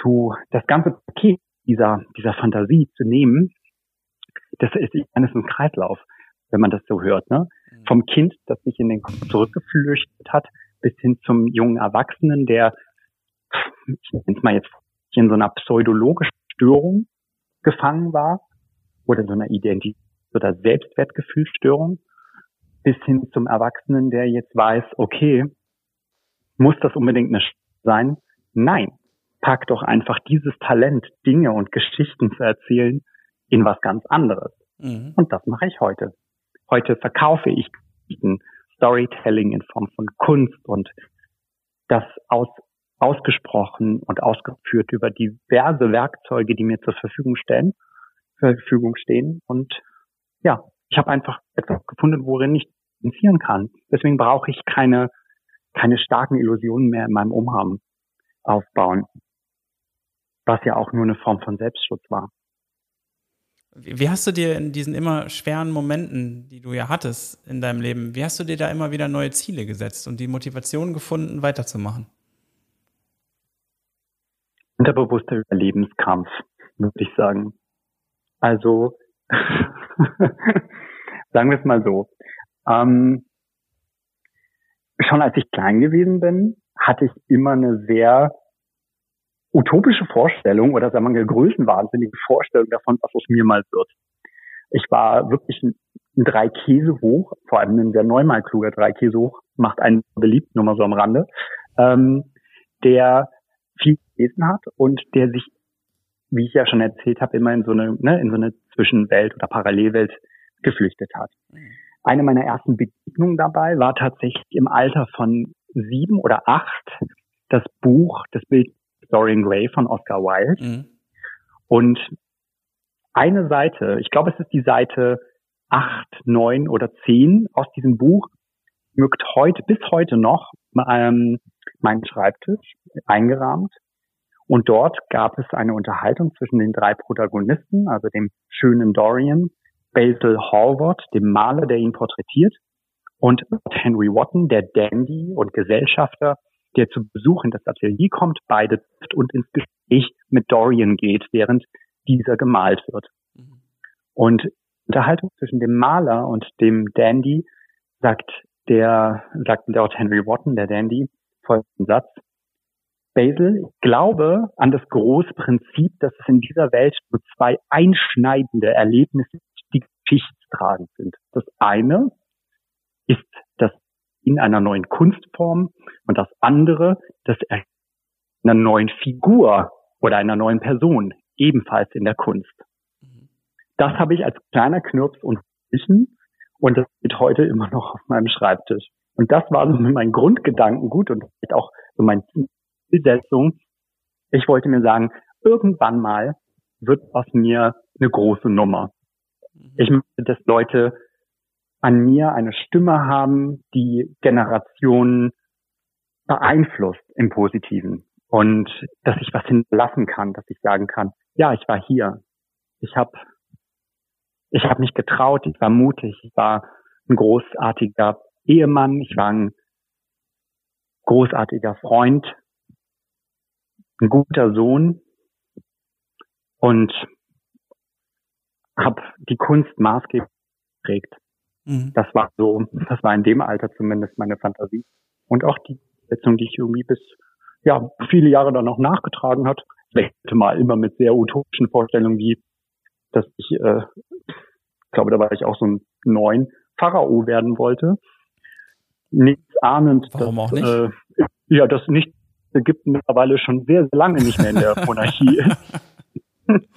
zu das ganze Paket dieser, dieser Fantasie zu nehmen, das ist, ich meine, das ist ein Kreislauf, wenn man das so hört, ne? Mhm. Vom Kind, das sich in den Kopf zurückgeflüchtet hat, bis hin zum jungen Erwachsenen, der, ich nenne es mal jetzt, in so einer pseudologischen Störung gefangen war oder so einer Identität oder Selbstwertgefühlsstörung bis hin zum Erwachsenen, der jetzt weiß, okay, muss das unbedingt eine sein? Nein, pack doch einfach dieses Talent, Dinge und Geschichten zu erzählen, in was ganz anderes. Mhm. Und das mache ich heute. Heute verkaufe ich Storytelling in Form von Kunst und das aus ausgesprochen und ausgeführt über diverse Werkzeuge, die mir zur Verfügung stellen, zur Verfügung stehen. Und ja, ich habe einfach etwas gefunden, worin ich infizieren kann. Deswegen brauche ich keine, keine starken Illusionen mehr in meinem Umhang aufbauen, was ja auch nur eine Form von Selbstschutz war. Wie hast du dir in diesen immer schweren Momenten, die du ja hattest in deinem Leben, wie hast du dir da immer wieder neue Ziele gesetzt und die Motivation gefunden, weiterzumachen? unterbewusster Überlebenskampf, würde ich sagen. Also, [laughs] [laughs] sagen wir es mal so. Ähm, schon als ich klein gewesen bin, hatte ich immer eine sehr utopische Vorstellung oder sagen wir mal größenwahnsinnige Vorstellung davon, was aus mir mal wird. Ich war wirklich ein, ein drei Käse hoch, vor allem ein sehr neunmal kluger drei Käse hoch, macht einen beliebt, nur mal so am Rande, ähm, der viel gelesen hat und der sich, wie ich ja schon erzählt habe, immer in so eine, ne, in so eine Zwischenwelt oder Parallelwelt geflüchtet hat. Mhm. Eine meiner ersten Begegnungen dabei war tatsächlich im Alter von sieben oder acht das Buch, das Bild Dorian Gray von Oscar Wilde. Mhm. Und eine Seite, ich glaube, es ist die Seite acht, neun oder zehn aus diesem Buch, mögt heute, bis heute noch ähm, meinen Schreibtisch eingerahmt. Und dort gab es eine Unterhaltung zwischen den drei Protagonisten, also dem schönen Dorian, Basil Hallward, dem Maler, der ihn porträtiert, und Henry Wotton, der Dandy und Gesellschafter, der zu Besuch in das Atelier kommt, beide und ins Gespräch mit Dorian geht, während dieser gemalt wird. Mhm. Und Unterhaltung zwischen dem Maler und dem Dandy sagt der, sagt dort Henry Wotton, der Dandy, folgenden Satz. Basil, ich glaube an das große Prinzip, dass es in dieser Welt nur zwei einschneidende Erlebnisse, die geschichtstragend sind. Das eine ist das in einer neuen Kunstform und das andere das einer neuen Figur oder einer neuen Person, ebenfalls in der Kunst. Das habe ich als kleiner Knirps unterstrichen und das steht heute immer noch auf meinem Schreibtisch. Und das war so mein Grundgedanken gut und auch so meine Zielsetzung. Ich wollte mir sagen, irgendwann mal wird aus mir eine große Nummer. Mhm. Ich möchte, dass Leute an mir eine Stimme haben, die Generationen beeinflusst im Positiven und dass ich was hinterlassen kann, dass ich sagen kann, ja, ich war hier. Ich habe ich hab mich getraut, ich war mutig, ich war ein großartiger Ehemann, ich war ein großartiger Freund, ein guter Sohn und habe die Kunst maßgeblich geprägt. Mhm. Das war so, das war in dem Alter zumindest meine Fantasie. Und auch die Setzung, die ich irgendwie bis ja viele Jahre dann noch nachgetragen hat, wechselte mal immer mit sehr utopischen Vorstellungen wie, dass ich, äh, ich glaube, da war ich auch so ein neun Pharao werden wollte nichts ahnend. Warum dass, auch nicht? Äh, ja, das nicht Ägypten mittlerweile schon sehr, sehr lange nicht mehr in der Monarchie [laughs] ist.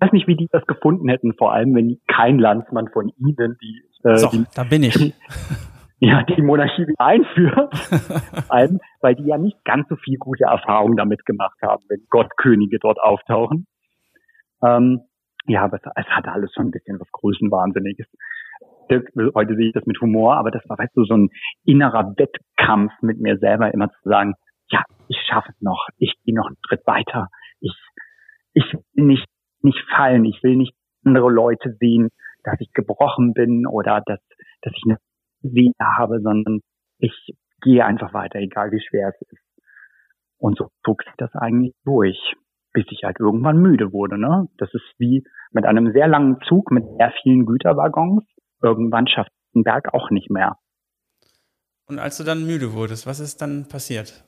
weiß nicht, wie die das gefunden hätten, vor allem wenn kein Landsmann von ihnen die, äh, so, die, da bin ich. [laughs] ja, die Monarchie einführt, [laughs] allem, weil die ja nicht ganz so viel gute Erfahrungen damit gemacht haben, wenn Gottkönige dort auftauchen. Ähm, ja, aber es, es hatte alles schon ein bisschen was Größenwahnsinniges. Heute sehe ich das mit Humor, aber das war, weißt du, so ein innerer Wettkampf mit mir selber, immer zu sagen, ja, ich schaffe es noch, ich gehe noch einen Schritt weiter, ich, ich will nicht, nicht fallen, ich will nicht andere Leute sehen, dass ich gebrochen bin oder dass, dass ich eine Seele habe, sondern ich gehe einfach weiter, egal wie schwer es ist. Und so zog sich das eigentlich durch, bis ich halt irgendwann müde wurde. Ne? Das ist wie mit einem sehr langen Zug mit sehr vielen Güterwaggons. Irgendwann schafft den Berg auch nicht mehr. Und als du dann müde wurdest, was ist dann passiert?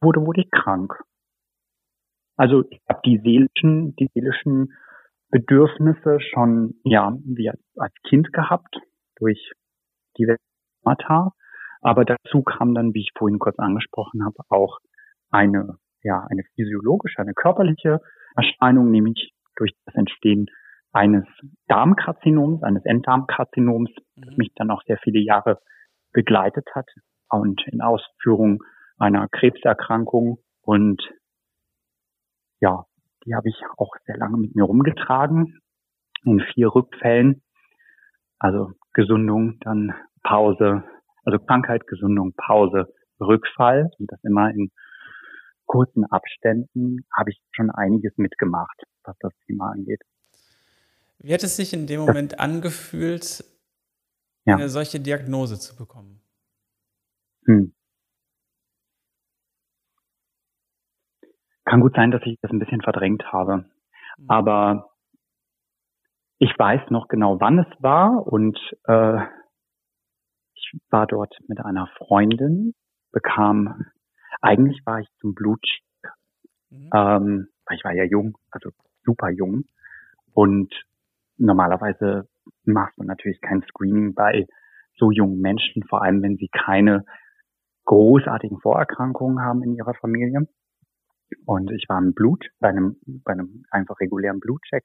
Wurde, wurde ich krank. Also ich habe die seelischen, die seelischen Bedürfnisse schon ja wie als Kind gehabt durch die Mata. Aber dazu kam dann, wie ich vorhin kurz angesprochen habe, auch eine, ja, eine physiologische, eine körperliche Erscheinung, nämlich durch das Entstehen eines Darmkarzinoms, eines Enddarmkarzinoms, das mhm. mich dann auch sehr viele Jahre begleitet hat und in Ausführung einer Krebserkrankung und ja, die habe ich auch sehr lange mit mir rumgetragen in vier Rückfällen. Also Gesundung, dann Pause, also Krankheit, Gesundung, Pause, Rückfall und das immer in kurzen Abständen habe ich schon einiges mitgemacht, was das Thema angeht. Wie hat es sich in dem Moment ja. angefühlt, ja. eine solche Diagnose zu bekommen? Hm. Kann gut sein, dass ich das ein bisschen verdrängt habe. Mhm. Aber ich weiß noch genau, wann es war und äh, ich war dort mit einer Freundin, bekam, eigentlich war ich zum Blutcheck, mhm. ähm, weil ich war ja jung, also super jung und normalerweise macht man natürlich kein Screening bei so jungen Menschen, vor allem wenn sie keine großartigen Vorerkrankungen haben in ihrer Familie. Und ich war im Blut, bei einem, bei einem einfach regulären Blutcheck.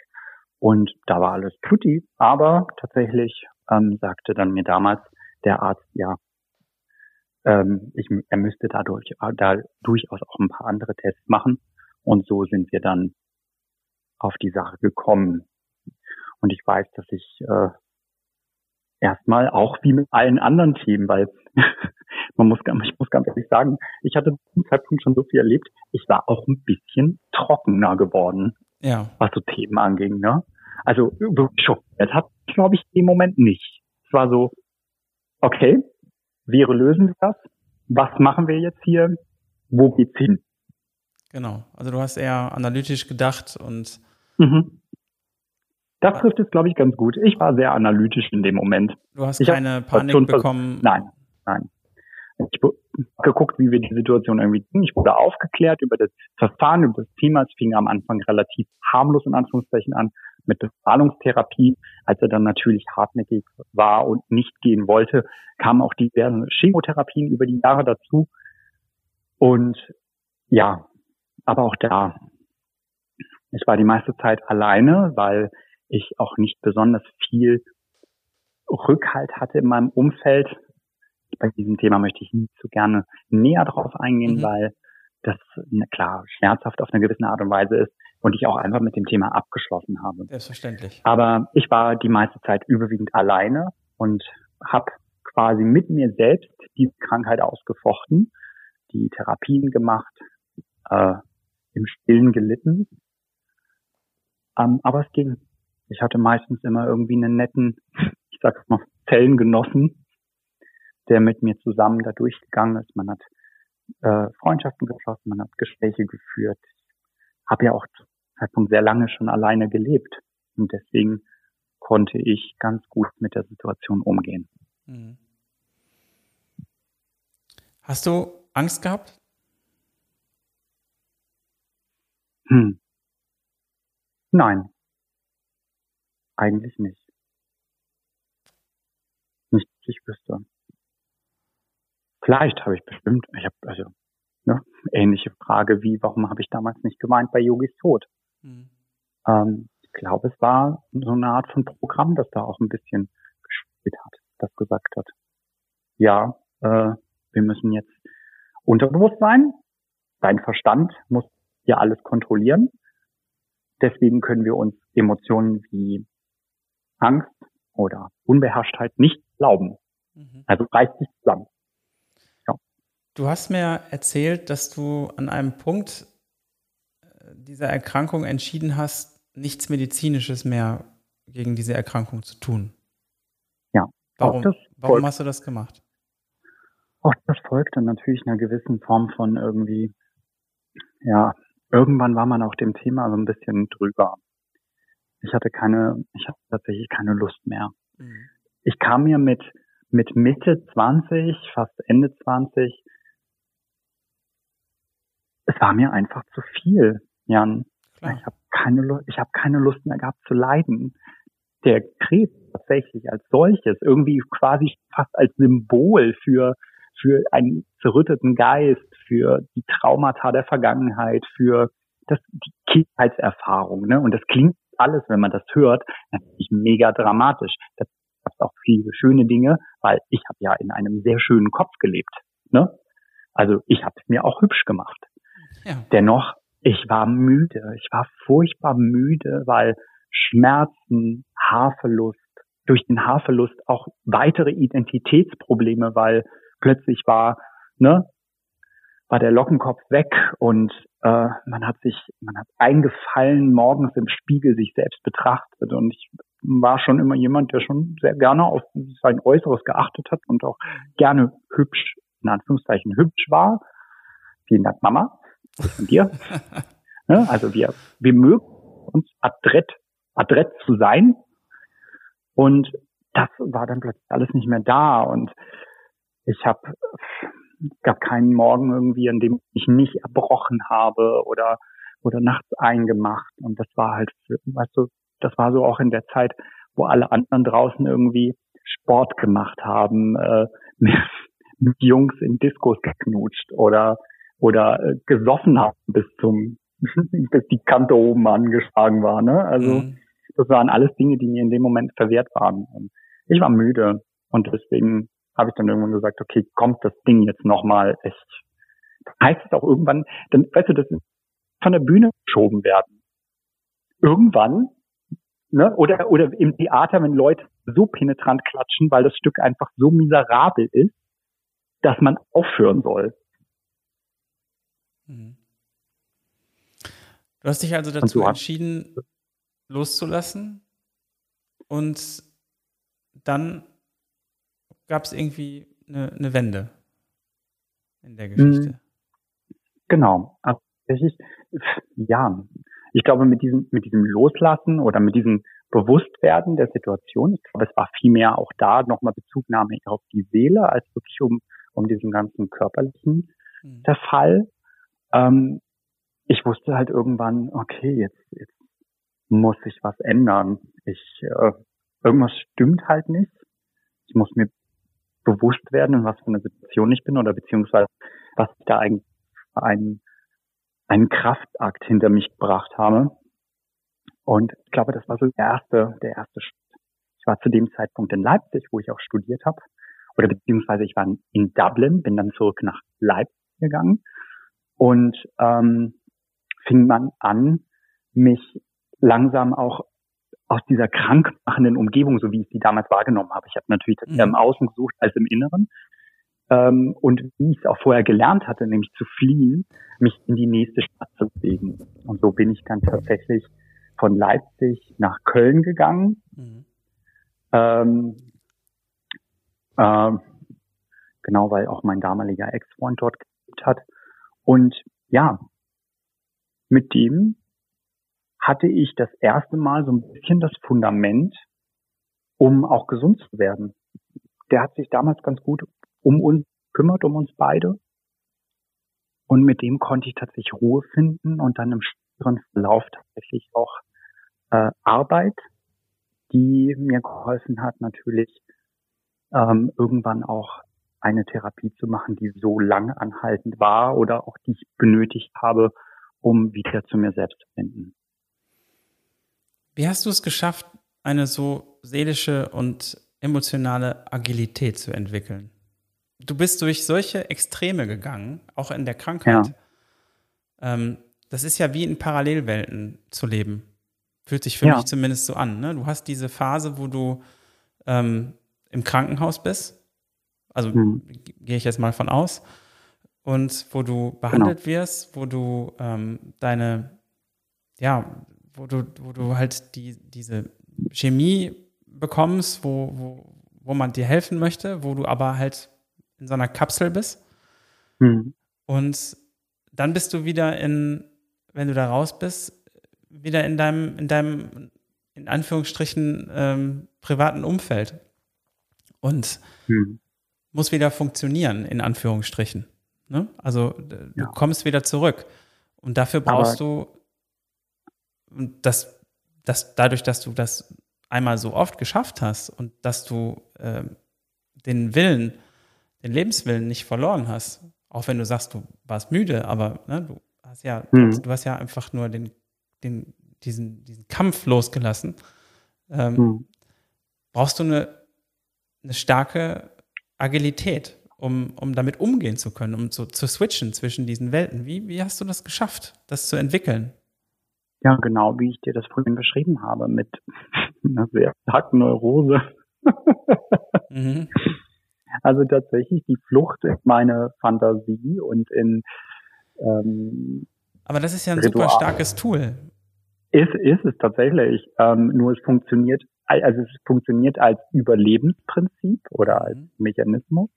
Und da war alles tutti. Aber tatsächlich ähm, sagte dann mir damals der Arzt, ja, ähm, ich, er müsste dadurch, da durchaus auch ein paar andere Tests machen. Und so sind wir dann auf die Sache gekommen. Und ich weiß, dass ich äh, erstmal auch wie mit allen anderen Themen, weil man muss, [laughs] ich muss ganz ehrlich sagen, ich hatte zum Zeitpunkt schon so viel erlebt, ich war auch ein bisschen trockener geworden, ja. was so Themen anging. Ne? Also schon, das hat, glaube ich, im Moment nicht. Es war so, okay, wir lösen das. Was machen wir jetzt hier? Wo geht's hin? Genau. Also du hast eher analytisch gedacht und mhm. Das trifft es, glaube ich, ganz gut. Ich war sehr analytisch in dem Moment. Du hast ich keine Panik bekommen? Nein, nein. Ich geguckt, wie wir die Situation irgendwie tun. Ich wurde aufgeklärt über das Verfahren, über das Thema. Es fing am Anfang relativ harmlos in Anführungszeichen an mit Bestrahlungstherapie. Als er dann natürlich hartnäckig war und nicht gehen wollte, kamen auch diverse Chemotherapien über die Jahre dazu. Und ja, aber auch da, ich war die meiste Zeit alleine, weil ich auch nicht besonders viel Rückhalt hatte in meinem Umfeld. Bei diesem Thema möchte ich nicht so gerne näher drauf eingehen, mhm. weil das klar schmerzhaft auf eine gewisse Art und Weise ist und ich auch einfach mit dem Thema abgeschlossen habe. Selbstverständlich. Aber ich war die meiste Zeit überwiegend alleine und habe quasi mit mir selbst diese Krankheit ausgefochten, die Therapien gemacht, äh, im Stillen gelitten. Ähm, aber es ging. Ich hatte meistens immer irgendwie einen netten, [laughs] ich sag's mal, Zellengenossen, der mit mir zusammen da durchgegangen ist. Man hat äh, Freundschaften geschlossen, man hat Gespräche geführt. Habe ja auch zum Zeitpunkt sehr lange schon alleine gelebt und deswegen konnte ich ganz gut mit der Situation umgehen. Mhm. Hast du Angst gehabt? Hm. Nein, eigentlich nicht. Nicht, dass ich wüsste. Vielleicht habe ich bestimmt, ich habe also ne, ähnliche Frage wie, warum habe ich damals nicht gemeint bei Yogis Tod? Mhm. ähm, ich glaube, es war so eine Art von Programm, das da auch ein bisschen gespielt hat, das gesagt hat, ja, äh, wir müssen jetzt unterbewusst sein, dein Verstand muss ja alles kontrollieren. Deswegen können wir uns Emotionen wie Angst oder Unbeherrschtheit nicht glauben. Mhm. Also reißt sich zusammen. Du hast mir erzählt, dass du an einem Punkt äh, dieser Erkrankung entschieden hast, nichts Medizinisches mehr gegen diese Erkrankung zu tun. Ja. Warum, warum hast du das gemacht? Auch das folgte natürlich einer gewissen Form von irgendwie, ja, irgendwann war man auf dem Thema so ein bisschen drüber. Ich hatte keine, ich hatte tatsächlich keine Lust mehr. Mhm. Ich kam mir mit, mit Mitte 20, fast Ende 20, es war mir einfach zu viel, Jan. Klar. Ich habe keine, ich habe keine Lust mehr gehabt zu leiden. Der Krebs tatsächlich als solches, irgendwie quasi fast als Symbol für für einen zerrütteten Geist, für die Traumata der Vergangenheit, für das, die Kindheitserfahrung. Ne? Und das klingt alles, wenn man das hört, natürlich mega dramatisch. Da gab es auch viele schöne Dinge, weil ich habe ja in einem sehr schönen Kopf gelebt. Ne? Also ich habe es mir auch hübsch gemacht. Ja. Dennoch, ich war müde. Ich war furchtbar müde, weil Schmerzen, Haarverlust, durch den Haarverlust auch weitere Identitätsprobleme, weil plötzlich war, ne, war der Lockenkopf weg und äh, man hat sich, man hat eingefallen morgens im Spiegel sich selbst betrachtet und ich war schon immer jemand, der schon sehr gerne auf sein Äußeres geachtet hat und auch gerne hübsch, in Anführungszeichen hübsch war. Vielen Dank, Mama. Und dir. ne? [laughs] Also wir, wir mögen uns adrett, adrett zu sein. Und das war dann plötzlich alles nicht mehr da. Und ich habe gab keinen Morgen irgendwie, an dem ich nicht erbrochen habe oder oder nachts eingemacht und das war halt, weißt du, das war so auch in der Zeit, wo alle anderen draußen irgendwie Sport gemacht haben, äh, [laughs] mit Jungs in Diskos geknutscht oder oder äh, gesoffen haben bis zum [laughs] bis die Kante oben angeschlagen war, ne? Also mhm. das waren alles Dinge, die mir in dem Moment verwehrt waren. Ich war müde und deswegen habe ich dann irgendwann gesagt, okay, kommt das Ding jetzt nochmal echt. Heißt es auch irgendwann, dann, weißt du, das ist von der Bühne geschoben werden. Irgendwann, ne, oder, oder im Theater, wenn Leute so penetrant klatschen, weil das Stück einfach so miserabel ist, dass man aufhören soll. Mhm. Du hast dich also dazu entschieden, loszulassen und dann gab es irgendwie eine, eine, Wende in der Geschichte. Mhm. Genau. Also tatsächlich, ja, ich glaube, mit diesem, mit diesem Loslassen oder mit diesem Bewusstwerden der Situation, ich glaube, es war vielmehr auch da nochmal Bezugnahme auf die Seele, als wirklich um, um diesen ganzen körperlichen mhm. der Fall. Ähm, ich wusste halt irgendwann, okay, jetzt, jetzt muss sich was ändern. Ich, äh, irgendwas stimmt halt nicht. Ich muss mir bewusst werden, in was für einer Situation ich bin oder beziehungsweise was ich da eigentlich einen, einen Kraftakt hinter mich gebracht habe. Und ich glaube, das war so der erste, der erste Schritt. Ich war zu dem Zeitpunkt in Leipzig, wo ich auch studiert habe, oder beziehungsweise ich war in Dublin, bin dann zurück nach Leipzig gegangen und ähm, fing man an, mich langsam auch aus dieser krankmachenden Umgebung, so wie ich sie damals wahrgenommen habe. Ich habe natürlich das mhm. eher im Außen gesucht als im Inneren. Ähm, und wie ich es auch vorher gelernt hatte, nämlich zu fliehen, mich in die nächste Stadt zu bewegen. Und so bin ich dann tatsächlich von Leipzig nach Köln gegangen. Mhm. Ähm, äh, genau, weil auch mein damaliger Ex-Freund dort gelebt hat. Und ja, mit dem hatte ich das erste Mal so ein bisschen das Fundament, um auch gesund zu werden. Der hat sich damals ganz gut um uns kümmert, um uns beide. Und mit dem konnte ich tatsächlich Ruhe finden und dann im späteren Verlauf tatsächlich auch äh, Arbeit, die mir geholfen hat, natürlich ähm, irgendwann auch eine Therapie zu machen, die so lange anhaltend war oder auch die ich benötigt habe, um wieder zu mir selbst zu finden. Wie hast du es geschafft, eine so seelische und emotionale Agilität zu entwickeln? Du bist durch solche Extreme gegangen, auch in der Krankheit. Ja. Ähm, das ist ja wie in Parallelwelten zu leben. Fühlt sich für ja. mich zumindest so an. Ne? Du hast diese Phase, wo du ähm, im Krankenhaus bist. Also hm. gehe ich jetzt mal von aus. Und wo du behandelt genau. wirst, wo du ähm, deine, ja, wo du, wo du halt die, diese Chemie bekommst, wo, wo, wo man dir helfen möchte, wo du aber halt in so einer Kapsel bist. Mhm. Und dann bist du wieder in, wenn du da raus bist, wieder in deinem, in deinem, in Anführungsstrichen, ähm, privaten Umfeld. Und mhm. Muss wieder funktionieren, in Anführungsstrichen. Ne? Also du ja. kommst wieder zurück. Und dafür brauchst aber du und das, das, dadurch, dass du das einmal so oft geschafft hast und dass du äh, den Willen, den Lebenswillen nicht verloren hast, auch wenn du sagst, du warst müde, aber ne, du hast ja, mhm. du hast ja einfach nur den, den, diesen, diesen Kampf losgelassen, ähm, mhm. brauchst du eine, eine starke Agilität, um, um damit umgehen zu können, um so zu switchen zwischen diesen Welten. Wie, wie hast du das geschafft, das zu entwickeln? Ja, genau wie ich dir das vorhin beschrieben habe, mit [laughs] einer sehr starken Neurose. [laughs] mhm. Also tatsächlich die Flucht in meine Fantasie und in ähm, Aber das ist ja ein Ritual. super starkes Tool. Ist, ist es tatsächlich. Ähm, nur es funktioniert, also es funktioniert als Überlebensprinzip oder als mhm. Mechanismus.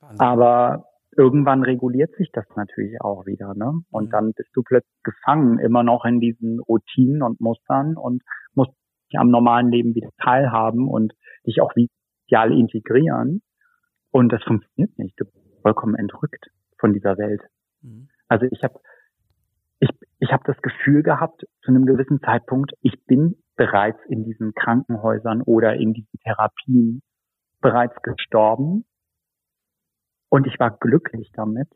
Wahnsinn. Aber irgendwann reguliert sich das natürlich auch wieder, ne? Und mhm. dann bist du plötzlich gefangen, immer noch in diesen Routinen und Mustern und musst dich am normalen Leben wieder teilhaben und dich auch vital integrieren. Und das funktioniert nicht. Du bist vollkommen entrückt von dieser Welt. Mhm. Also ich habe ich, ich hab das Gefühl gehabt, zu einem gewissen Zeitpunkt, ich bin bereits in diesen Krankenhäusern oder in diesen Therapien bereits gestorben und ich war glücklich damit,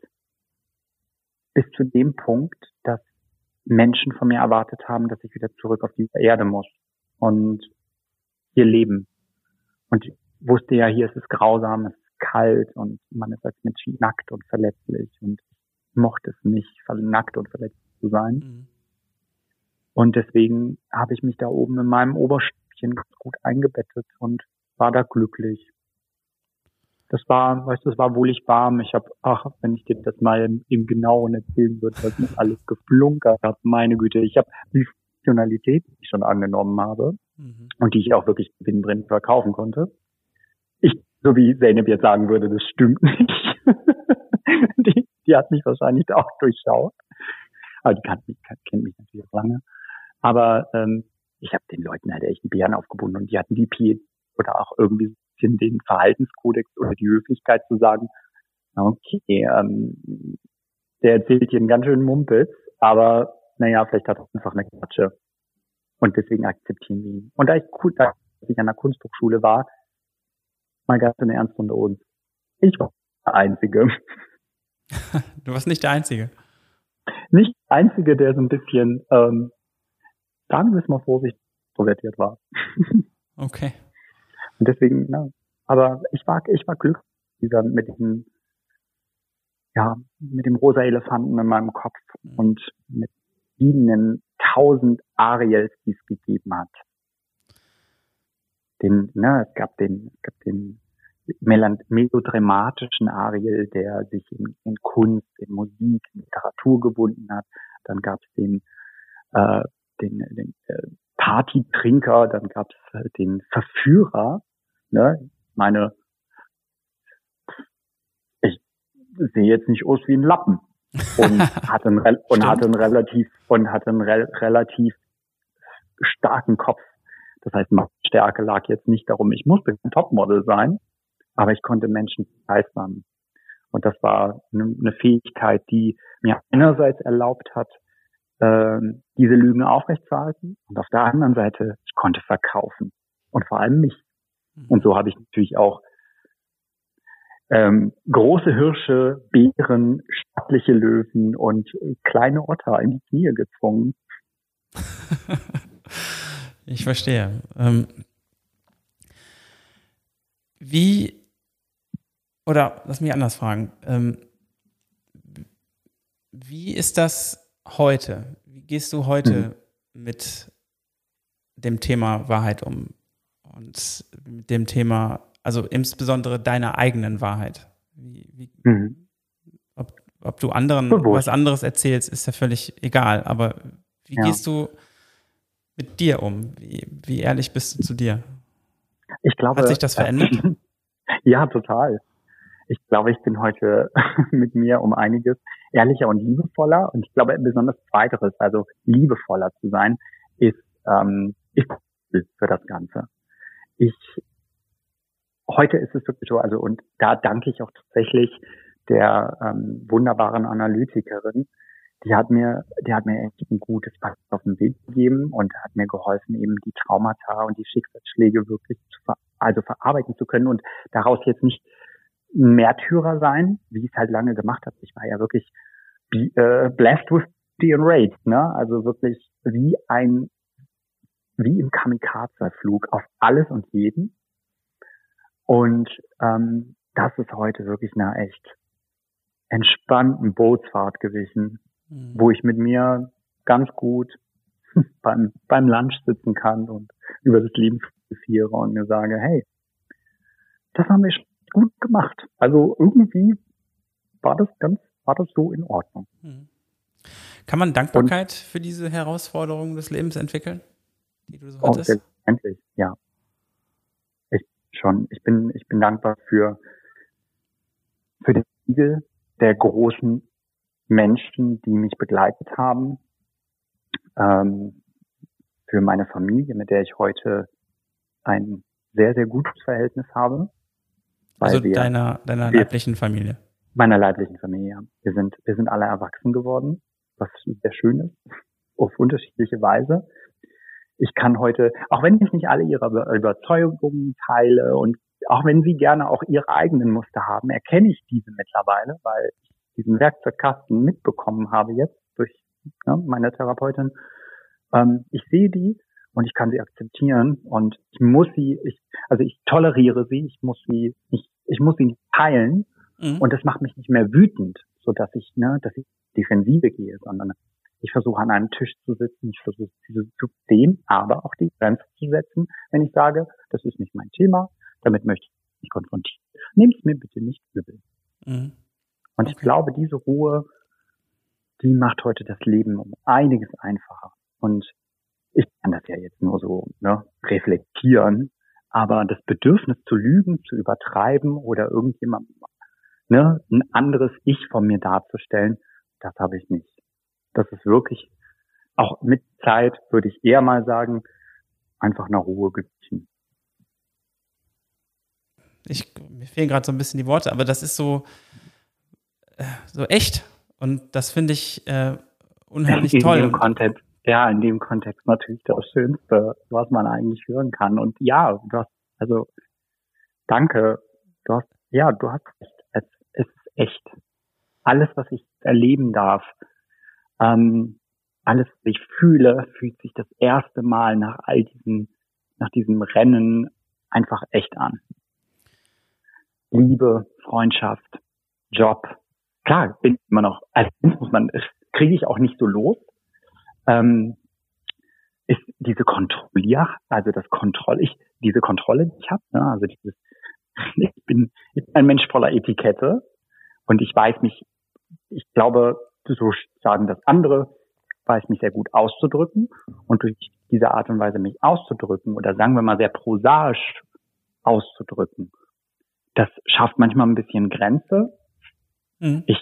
bis zu dem Punkt, dass Menschen von mir erwartet haben, dass ich wieder zurück auf diese Erde muss und hier leben. Und ich wusste ja, hier ist es grausam, es ist kalt und man ist als Mensch nackt und verletzlich und ich mochte es nicht, nackt und verletzlich zu sein. Mhm. Und deswegen habe ich mich da oben in meinem Oberstückchen gut eingebettet und war da glücklich das war, weißt du, das war wohlig warm. Ich habe, ach, wenn ich dir das mal im, im Genauen erzählen würde, was ich alles geflunkert habe, meine Güte, ich habe die Funktionalität, die ich schon angenommen habe mhm. und die ich auch wirklich gewinnbringend verkaufen konnte. Ich, so wie Zeynep jetzt sagen würde, das stimmt [laughs] nicht. die, die hat mich wahrscheinlich auch durchschaut. Aber die kennt mich, kennt mich natürlich auch lange. Aber ähm, ich habe den Leuten halt echt einen Bären aufgebunden und die hatten die P oder auch irgendwie bisschen den Verhaltenskodex oder die Höflichkeit zu sagen, okay, ähm, der erzählt hier einen ganz schönen Mumpitz, aber naja, vielleicht hat er einfach eine Klatsche. Und deswegen akzeptieren wir ihn. Und da ich, cool, da ich an der Kunsthochschule war, mal ganz in Ernst unter uns. Ich war der Einzige. [laughs] Du warst nicht der Einzige. Nicht der Einzige, der so ein bisschen, ähm, sagen wir es mal vorsichtig, introvertiert war. [laughs] Okay. Und deswegen, na, aber ich war, ich war glücklich dieser, mit diesem, ja, mit dem rosa Elefanten in meinem Kopf mhm. und mit ihnen tausend Ariels, die es gegeben hat. Den, ne, es gab den, es gab den melodramatischen Ariel, der sich in, in, Kunst, in Musik, in Literatur gebunden hat. Dann gab es den, äh, den, den äh, Partytrinker, dann gab es äh, den Verführer, Ne? Meine, ich sehe jetzt nicht aus wie ein Lappen und [laughs] hatte einen, und hatte einen relativ und hatte einen re relativ starken Kopf. Das heißt, meine Stärke lag jetzt nicht darum, ich musste ein Topmodel sein, aber ich konnte Menschen begeistern. Und das war eine Fähigkeit, die mir einerseits erlaubt hat, äh, diese Lügen aufrechtzuerhalten und auf der anderen Seite, ich konnte verkaufen und vor allem mich. Und so habe ich natürlich auch ähm, große Hirsche, Bären, stattliche Löwen und kleine Otter in die Knie gezwungen. [laughs] ich verstehe. Ähm, wie, oder lass mich anders fragen. Ähm, wie ist das heute? Wie gehst du heute mhm. mit dem Thema Wahrheit um? Und mit dem Thema, also insbesondere deiner eigenen Wahrheit? Wie, wie, mhm. ob, ob, du anderen Bewusst. was anderes erzählst, ist ja völlig egal. Aber wie ja. gehst du mit dir um? Wie, wie ehrlich bist du zu dir? Ich glaube, Hat sich das verändert? [laughs] ja, total. Ich glaube, ich bin heute [laughs] mit mir um einiges ehrlicher und liebevoller. Und ich glaube, besonders zweiteres, also liebevoller zu sein, ist, ähm, ist für das Ganze. Ich, heute ist es wirklich so, also, und da danke ich auch tatsächlich der ähm, wunderbaren Analytikerin, die hat mir, die hat mir echt ein gutes Pass auf den Weg gegeben und hat mir geholfen, eben die Traumata und die Schicksalsschläge wirklich zu ver also verarbeiten zu können und daraus jetzt nicht Märtyrer sein, wie ich es halt lange gemacht habe. Ich war ja wirklich äh, blessed with the enraged, ne? Also wirklich wie ein, wie im Kamikaze-Flug auf alles und jeden. Und ähm, das ist heute wirklich eine echt entspannten Bootsfahrt gewesen, mhm. wo ich mit mir ganz gut [laughs] beim, beim Lunch sitzen kann und über das Leben philosophiere und mir sage, hey, das haben wir gut gemacht. Also irgendwie war das ganz, war das so in Ordnung. Mhm. Kann man Dankbarkeit und, für diese Herausforderungen des Lebens entwickeln, die du so oh, hattest? Selbstverständlich, ja. Ich schon. Ich bin, ich bin dankbar für, für den Siegel der großen Menschen, die mich begleitet haben, ähm, für meine Familie, mit der ich heute ein sehr, sehr gutes Verhältnis habe. Also deiner, deiner leiblichen Familie? Meiner leiblichen Familie, ja. Wir sind, wir sind alle erwachsen geworden, was sehr schön ist, auf unterschiedliche Weise. Ich kann heute, auch wenn ich nicht alle ihre Überzeugungen teile und auch wenn sie gerne auch ihre eigenen Muster haben, erkenne ich diese mittlerweile, weil ich diesen Werkzeugkasten mitbekommen habe jetzt durch ne, meine Therapeutin. Ähm, ich sehe die und ich kann sie akzeptieren und ich muss sie, ich, also ich toleriere sie, ich muss sie, ich, ich muss nicht teilen mhm. und das macht mich nicht mehr wütend, so dass ich, ne, dass ich Defensive gehe, sondern ich versuche an einem Tisch zu sitzen, ich versuche diese zu sehen, aber auch die Grenze zu setzen, wenn ich sage, das ist nicht mein Thema, damit möchte ich nicht konfrontieren. Nimm es mir bitte nicht übel. Mhm. Und ich glaube, diese Ruhe, die macht heute das Leben um einiges einfacher. Und ich kann das ja jetzt nur so ne, reflektieren, aber das Bedürfnis zu lügen, zu übertreiben oder irgendjemand ne, ein anderes Ich von mir darzustellen, das habe ich nicht. Das ist wirklich, auch mit Zeit würde ich eher mal sagen, einfach nach Ruhe gewichen. Ich, mir fehlen gerade so ein bisschen die Worte, aber das ist so, äh, so echt. Und das finde ich äh, unheimlich in toll. Dem Kontext, ja, in dem Kontext natürlich das Schönste, was man eigentlich hören kann. Und ja, du hast, also danke, du hast, ja, du hast recht. Es, es ist echt. Alles, was ich erleben darf, ähm, alles, was ich fühle, fühlt sich das erste Mal nach all diesen, nach diesem Rennen einfach echt an. Liebe, Freundschaft, Job, klar, bin immer noch, also muss man, kriege ich auch nicht so los. Ähm, ist diese Kontrollier, also das Kontroll, ich, diese Kontrolle, die ich habe, ne, also dieses, [laughs] ich bin, ich bin ein Mensch voller Etikette und ich weiß mich, ich glaube, so sagen das andere, weiß mich sehr gut auszudrücken und durch diese Art und Weise mich auszudrücken oder sagen wir mal sehr prosaisch auszudrücken, das schafft manchmal ein bisschen Grenze Mhm. Ich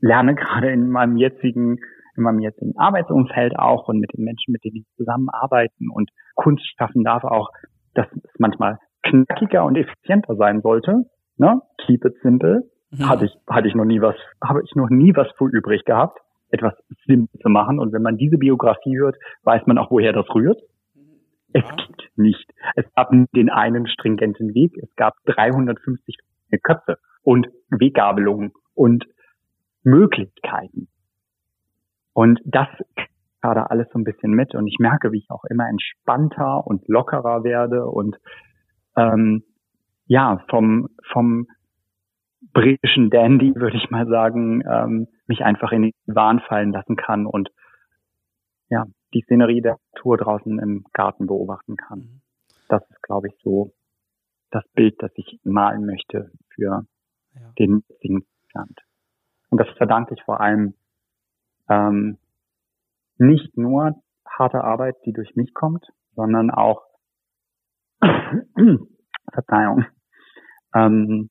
lerne gerade in meinem jetzigen, in meinem jetzigen Arbeitsumfeld auch und mit den Menschen, mit denen ich zusammenarbeiten und Kunst schaffen darf, auch, dass es manchmal knackiger und effizienter sein sollte. Ne? Keep it simple. Mhm. Hatte ich, hatte ich noch nie was, habe ich noch nie was für übrig gehabt, etwas simpel zu machen. Und wenn man diese Biografie hört, weiß man auch, woher das rührt. Es gibt nicht. Es gab den einen stringenten Weg. Es gab 350 Köpfe und Weggabelungen und Möglichkeiten. Und das gerade alles so ein bisschen mit und ich merke, wie ich auch immer entspannter und lockerer werde und ähm, ja, vom, vom britischen Dandy, [laughs] würde ich mal sagen, ähm, mich einfach in den Wahn fallen lassen kann und ja, die Szenerie der Tour draußen im Garten beobachten kann. Mhm. Das ist, glaube ich, so das Bild, das ich malen möchte für ja. den jetzigen Land. Und das verdanke ich vor allem ähm, nicht nur harte Arbeit, die durch mich kommt, sondern auch [coughs] Verzeihung, ähm,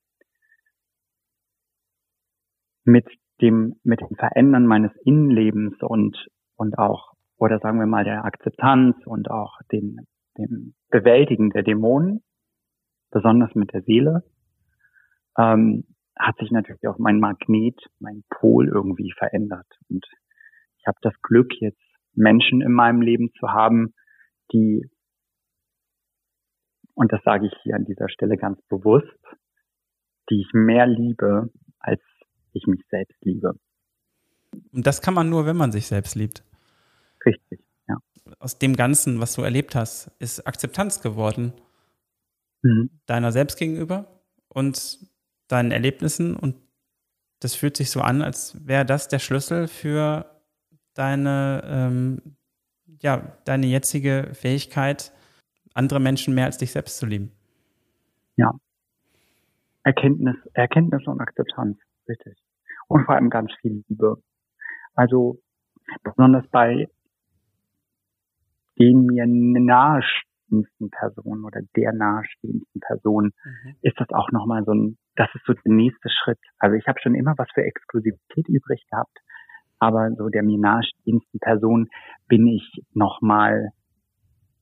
mit dem, mit dem Verändern meines Innenlebens und, und auch, oder sagen wir mal, der Akzeptanz und auch dem, dem Bewältigen der Dämonen, besonders mit der Seele, ähm, hat sich natürlich auch mein Magnet, mein Pol irgendwie verändert. Und ich habe das Glück, jetzt Menschen in meinem Leben zu haben, die, und das sage ich hier an dieser Stelle ganz bewusst, die ich mehr liebe, als ich mich selbst liebe. Und das kann man nur, wenn man sich selbst liebt. Richtig, ja. Aus dem Ganzen, was du erlebt hast, ist Akzeptanz geworden. Mhm. Deiner selbst gegenüber und deinen Erlebnissen. Und das fühlt sich so an, als wäre das der Schlüssel für deine, ähm, ja, deine jetzige Fähigkeit, andere Menschen mehr als dich selbst zu lieben. Ja. Erkenntnis, Erkenntnis und Akzeptanz, richtig. Und vor allem ganz viel Liebe. Also besonders bei den mir nahestehendsten Personen oder der nahestehendsten Person mhm. ist das auch nochmal so ein, das ist so der nächste Schritt. Also ich habe schon immer was für Exklusivität übrig gehabt, aber so der mir nahestehendsten Person bin ich nochmal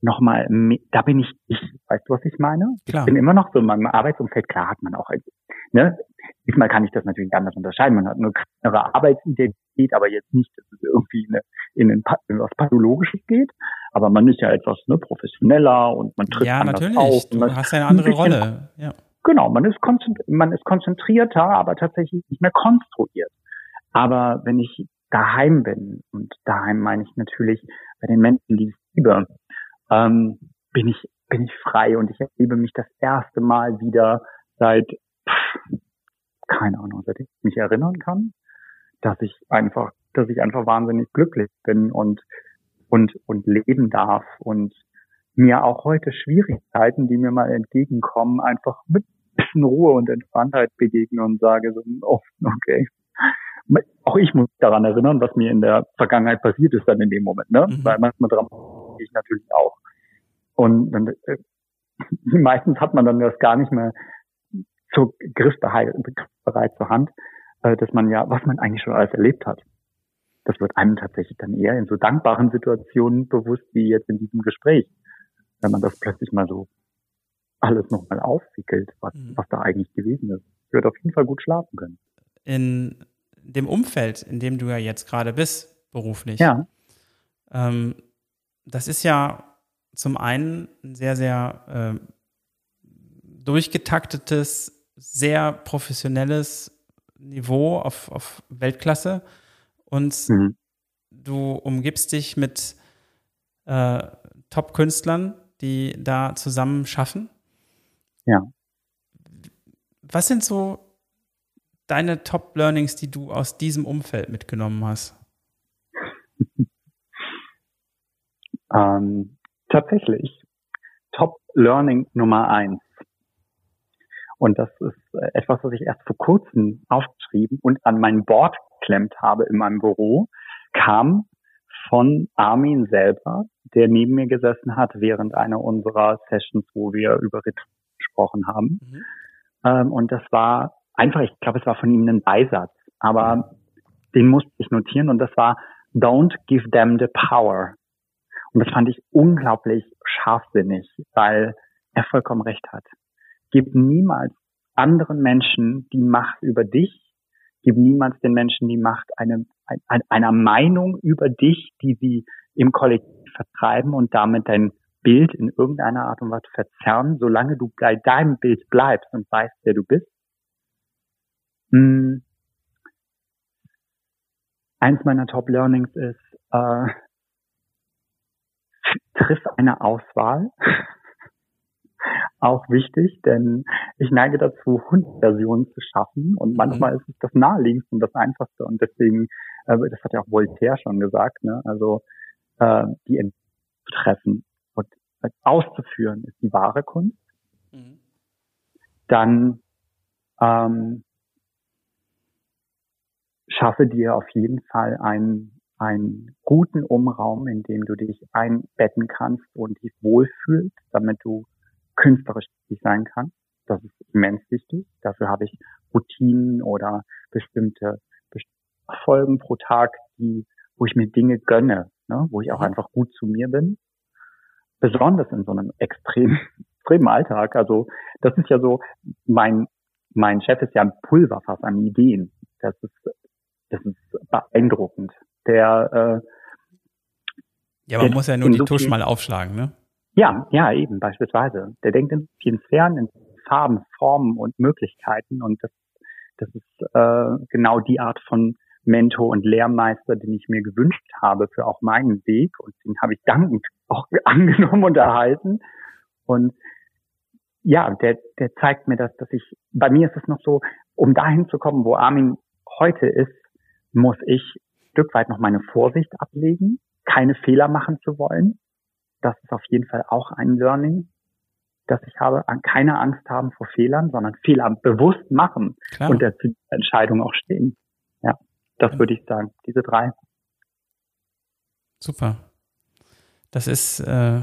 nochmal, da bin ich ich, weißt du, was ich meine? Klar. Ich bin immer noch so in meinem Arbeitsumfeld, klar hat man auch, ne, diesmal kann ich das natürlich anders unterscheiden, man hat eine kleinere Arbeitsidentität, aber jetzt nicht, dass es irgendwie eine, in, ein, in was Pathologisches geht, aber man ist ja etwas ne, professioneller und man tritt ja, anders natürlich. auf. Du hast ja eine andere Rolle, ja. Genau, man ist, man ist konzentrierter, aber tatsächlich nicht mehr konstruiert. Aber wenn ich daheim bin, und daheim meine ich natürlich bei den Menschen, die ich liebe, ähm, bin ich bin ich frei und ich erlebe mich das erste Mal wieder seit pff, keine Ahnung, seit ich mich erinnern kann, dass ich einfach, dass ich einfach wahnsinnig glücklich bin und und und leben darf und mir auch heute Schwierigkeiten, die mir mal entgegenkommen, einfach mit bisschen Ruhe und Entspanntheit begegnen und sage so, oh, okay, auch ich muss daran erinnern, was mir in der Vergangenheit passiert ist dann in dem Moment, ne? Mhm. Weil manchmal dran ich natürlich auch. Und dann, äh, [laughs] meistens hat man dann das gar nicht mehr so griffbereit, griffbereit zur Hand, äh, dass man ja, was man eigentlich schon alles erlebt hat. Das wird einem tatsächlich dann eher in so dankbaren Situationen bewusst wie jetzt in diesem Gespräch, wenn man das plötzlich mal so alles nochmal aufwickelt, was, mhm. was da eigentlich gewesen ist. Ich würde auf jeden Fall gut schlafen können. In dem Umfeld, in dem du ja jetzt gerade bist, beruflich. Ja. Ähm, das ist ja zum einen ein sehr, sehr äh, durchgetaktetes, sehr professionelles Niveau auf, auf Weltklasse und mhm. du umgibst dich mit äh, Top-Künstlern, die da zusammen schaffen. Ja. Was sind so deine Top-Learnings, die du aus diesem Umfeld mitgenommen hast? [laughs] ähm, tatsächlich Top-Learning Nummer eins. Und das ist äh, etwas, was ich erst vor kurzem aufgeschrieben und an mein Board geklemmt habe in meinem Büro, kam von Armin selber, der neben mir gesessen hat während einer unserer Sessions, wo wir über Ritual gesprochen haben. Mhm. Ähm, und das war einfach, ich glaube, es war von ihm ein Beisatz, aber den musste ich notieren und das war Don't give them the power. Und das fand ich unglaublich scharfsinnig, weil er vollkommen recht hat. Gib niemals anderen Menschen die Macht über dich, gib niemals den Menschen die Macht eine, eine, einer Meinung über dich, die sie im Kollektiv vertreiben und damit dein Bild in irgendeiner Art und Weise verzerren, solange du bei deinem Bild bleibst und weißt, wer du bist, hm. Eins meiner Top Learnings ist, äh, [laughs] triff eine Auswahl. [laughs] Auch wichtig, denn ich neige dazu, Hundversionen zu schaffen und mhm. manchmal ist es das naheliegendste und das einfachste und deswegen, äh, das hat ja auch Voltaire schon gesagt, ne? also äh, die treffen und auszuführen ist die wahre Kunst. Mhm. Dann ähm, schaffe dir auf jeden Fall einen, einen guten Umraum, in dem du dich einbetten kannst und dich wohlfühlst, damit du künstlerisch tätig sein kannst. Das ist immens wichtig. Dafür habe ich Routinen oder bestimmte, bestimmte Folgen pro Tag, die, wo ich mir Dinge gönne, ne, wo ich auch mhm. einfach gut zu mir bin. Besonders in so einem extremen, [laughs] extremen Alltag. Also das ist ja so, mein, mein Chef ist ja ein Pulverfass an Ideen. Das ist, das ist beeindruckend. Der, äh, ja, man muss ja nur die so Tusch mal aufschlagen, ne? Ja, ja, eben, beispielsweise. Der denkt in vielen Sphären, in Farben, Formen und Möglichkeiten und das, das ist äh, genau die Art von Mentor und Lehrmeister, den ich mir gewünscht habe für auch meinen Weg und den habe ich dankend [laughs] auch angenommen und erhalten. Und ja, der, der zeigt mir das, dass ich, bei mir ist es noch so, um dahin zu kommen, wo Armin heute ist, muss ich ein Stück weit noch meine Vorsicht ablegen, keine Fehler machen zu wollen. Das ist auf jeden Fall auch ein Learning, dass ich habe, keine Angst haben vor Fehlern, sondern Fehler bewusst machen Klar. und der Entscheidung auch stehen. Ja, das würde ich sagen. Diese drei. Super. Das ist, äh,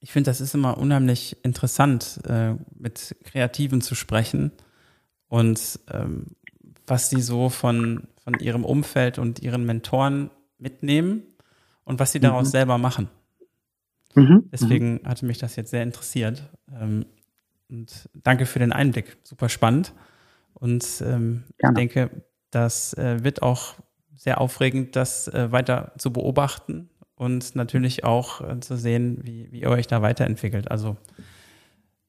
ich finde, das ist immer unheimlich interessant, äh, mit Kreativen zu sprechen und ähm, was sie so von, von ihrem Umfeld und ihren Mentoren mitnehmen und was sie daraus mhm. selber machen. Mhm. Deswegen mhm. hatte mich das jetzt sehr interessiert. Ähm, und danke für den Einblick. Super spannend. Und ähm, ich denke, das äh, wird auch sehr aufregend, das äh, weiter zu beobachten und natürlich auch äh, zu sehen, wie, wie ihr euch da weiterentwickelt. Also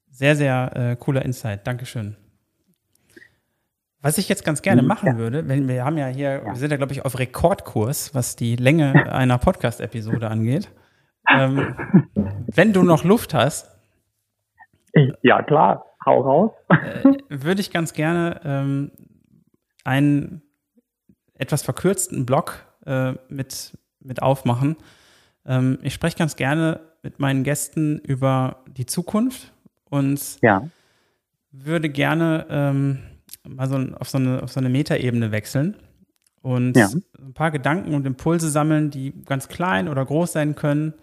sehr, sehr äh, cooler Insight. Dankeschön. Was ich jetzt ganz gerne mhm, machen ja. würde, wenn wir haben ja hier, wir sind ja, glaube ich, auf Rekordkurs, was die Länge einer Podcast-Episode angeht. Ähm, wenn du noch Luft hast. Ja, klar, hau raus. äh, würde ich ganz gerne ähm, einen etwas verkürzten Blog äh, mit, mit aufmachen. Ähm, ich spreche ganz gerne mit meinen Gästen über die Zukunft und ja. würde gerne ähm, mal so auf so eine, auf so eine Metaebene wechseln und ja. ein paar Gedanken und Impulse sammeln, die ganz klein oder groß sein können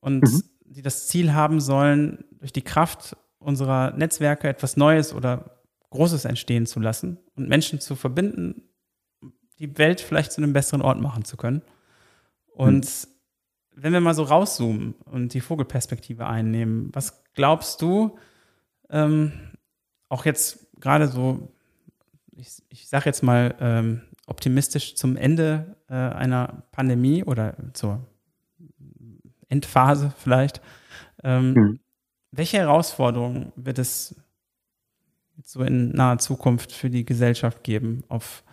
und mhm. die das Ziel haben sollen, durch die Kraft unserer Netzwerke etwas Neues oder Großes entstehen zu lassen und Menschen zu verbinden, die Welt vielleicht zu einem besseren Ort machen zu können. Und mhm. wenn wir mal so rauszoomen und die Vogelperspektive einnehmen, was glaubst du, ähm, auch jetzt gerade so, ich, ich sage jetzt mal ähm, optimistisch zum Ende äh, einer Pandemie oder zur Endphase vielleicht. Ähm, mhm. Welche Herausforderungen wird es so in naher Zukunft für die Gesellschaft geben, auf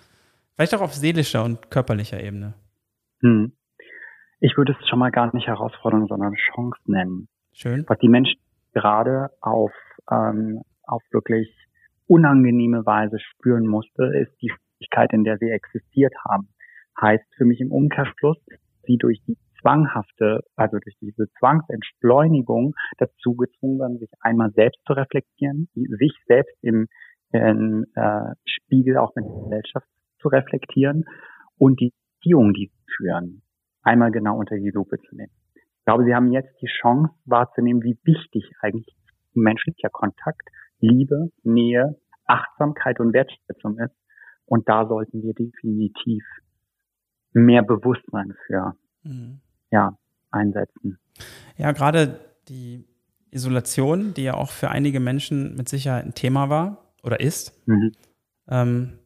vielleicht auch auf seelischer und körperlicher Ebene? Mhm. Ich würde es schon mal gar nicht Herausforderung, sondern Chance nennen. Schön. Was die Menschen gerade auf, ähm, auf wirklich unangenehme Weise spüren musste, ist die Fähigkeit, in der sie existiert haben. Heißt für mich im Umkehrschluss, sie durch die zwanghafte, also durch diese Zwangsentschleunigung dazu gezwungen werden, sich einmal selbst zu reflektieren, sich selbst im, im äh, Spiegel auch mit der Gesellschaft zu reflektieren und die Beziehungen, die sie führen, einmal genau unter die Lupe zu nehmen. Ich glaube, sie haben jetzt die Chance wahrzunehmen, wie wichtig eigentlich menschlicher Kontakt, Liebe, Nähe, Achtsamkeit und Wertschätzung ist. Und da sollten wir definitiv mehr Bewusstsein für mhm ja, einsetzen. Ja, gerade die Isolation, die ja auch für einige Menschen mit Sicherheit ein Thema war oder ist, mhm. ähm,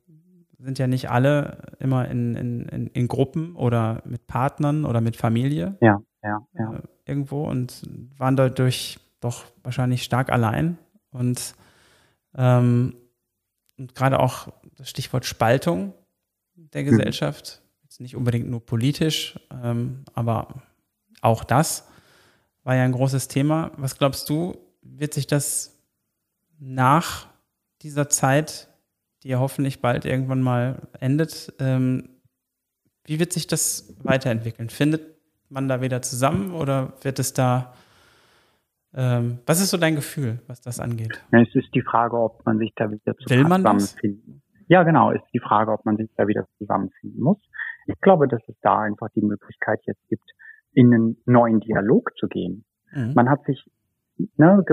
sind ja nicht alle immer in, in, in, Gruppen oder mit Partnern oder mit Familie. Ja, ja, ja. Äh, irgendwo und waren dadurch doch wahrscheinlich stark allein. Und, ähm, und gerade auch das Stichwort Spaltung der mhm. Gesellschaft Jetzt nicht unbedingt nur politisch, ähm, aber auch das. war ja ein großes Thema. Was glaubst du, wird sich das nach dieser Zeit, die ja hoffentlich bald irgendwann mal endet, ähm, wie wird sich das weiterentwickeln? Findet man da wieder zusammen oder wird es da ähm, was ist so dein Gefühl, was das angeht? Es ist die Frage, ob man sich da wieder zusammenfinden. Ja, genau, ist die Frage, ob man sich da wieder zusammenfinden muss. Ich glaube, dass es da einfach die Möglichkeit jetzt gibt, in einen neuen Dialog zu gehen. Mhm. Man hat sich, ne,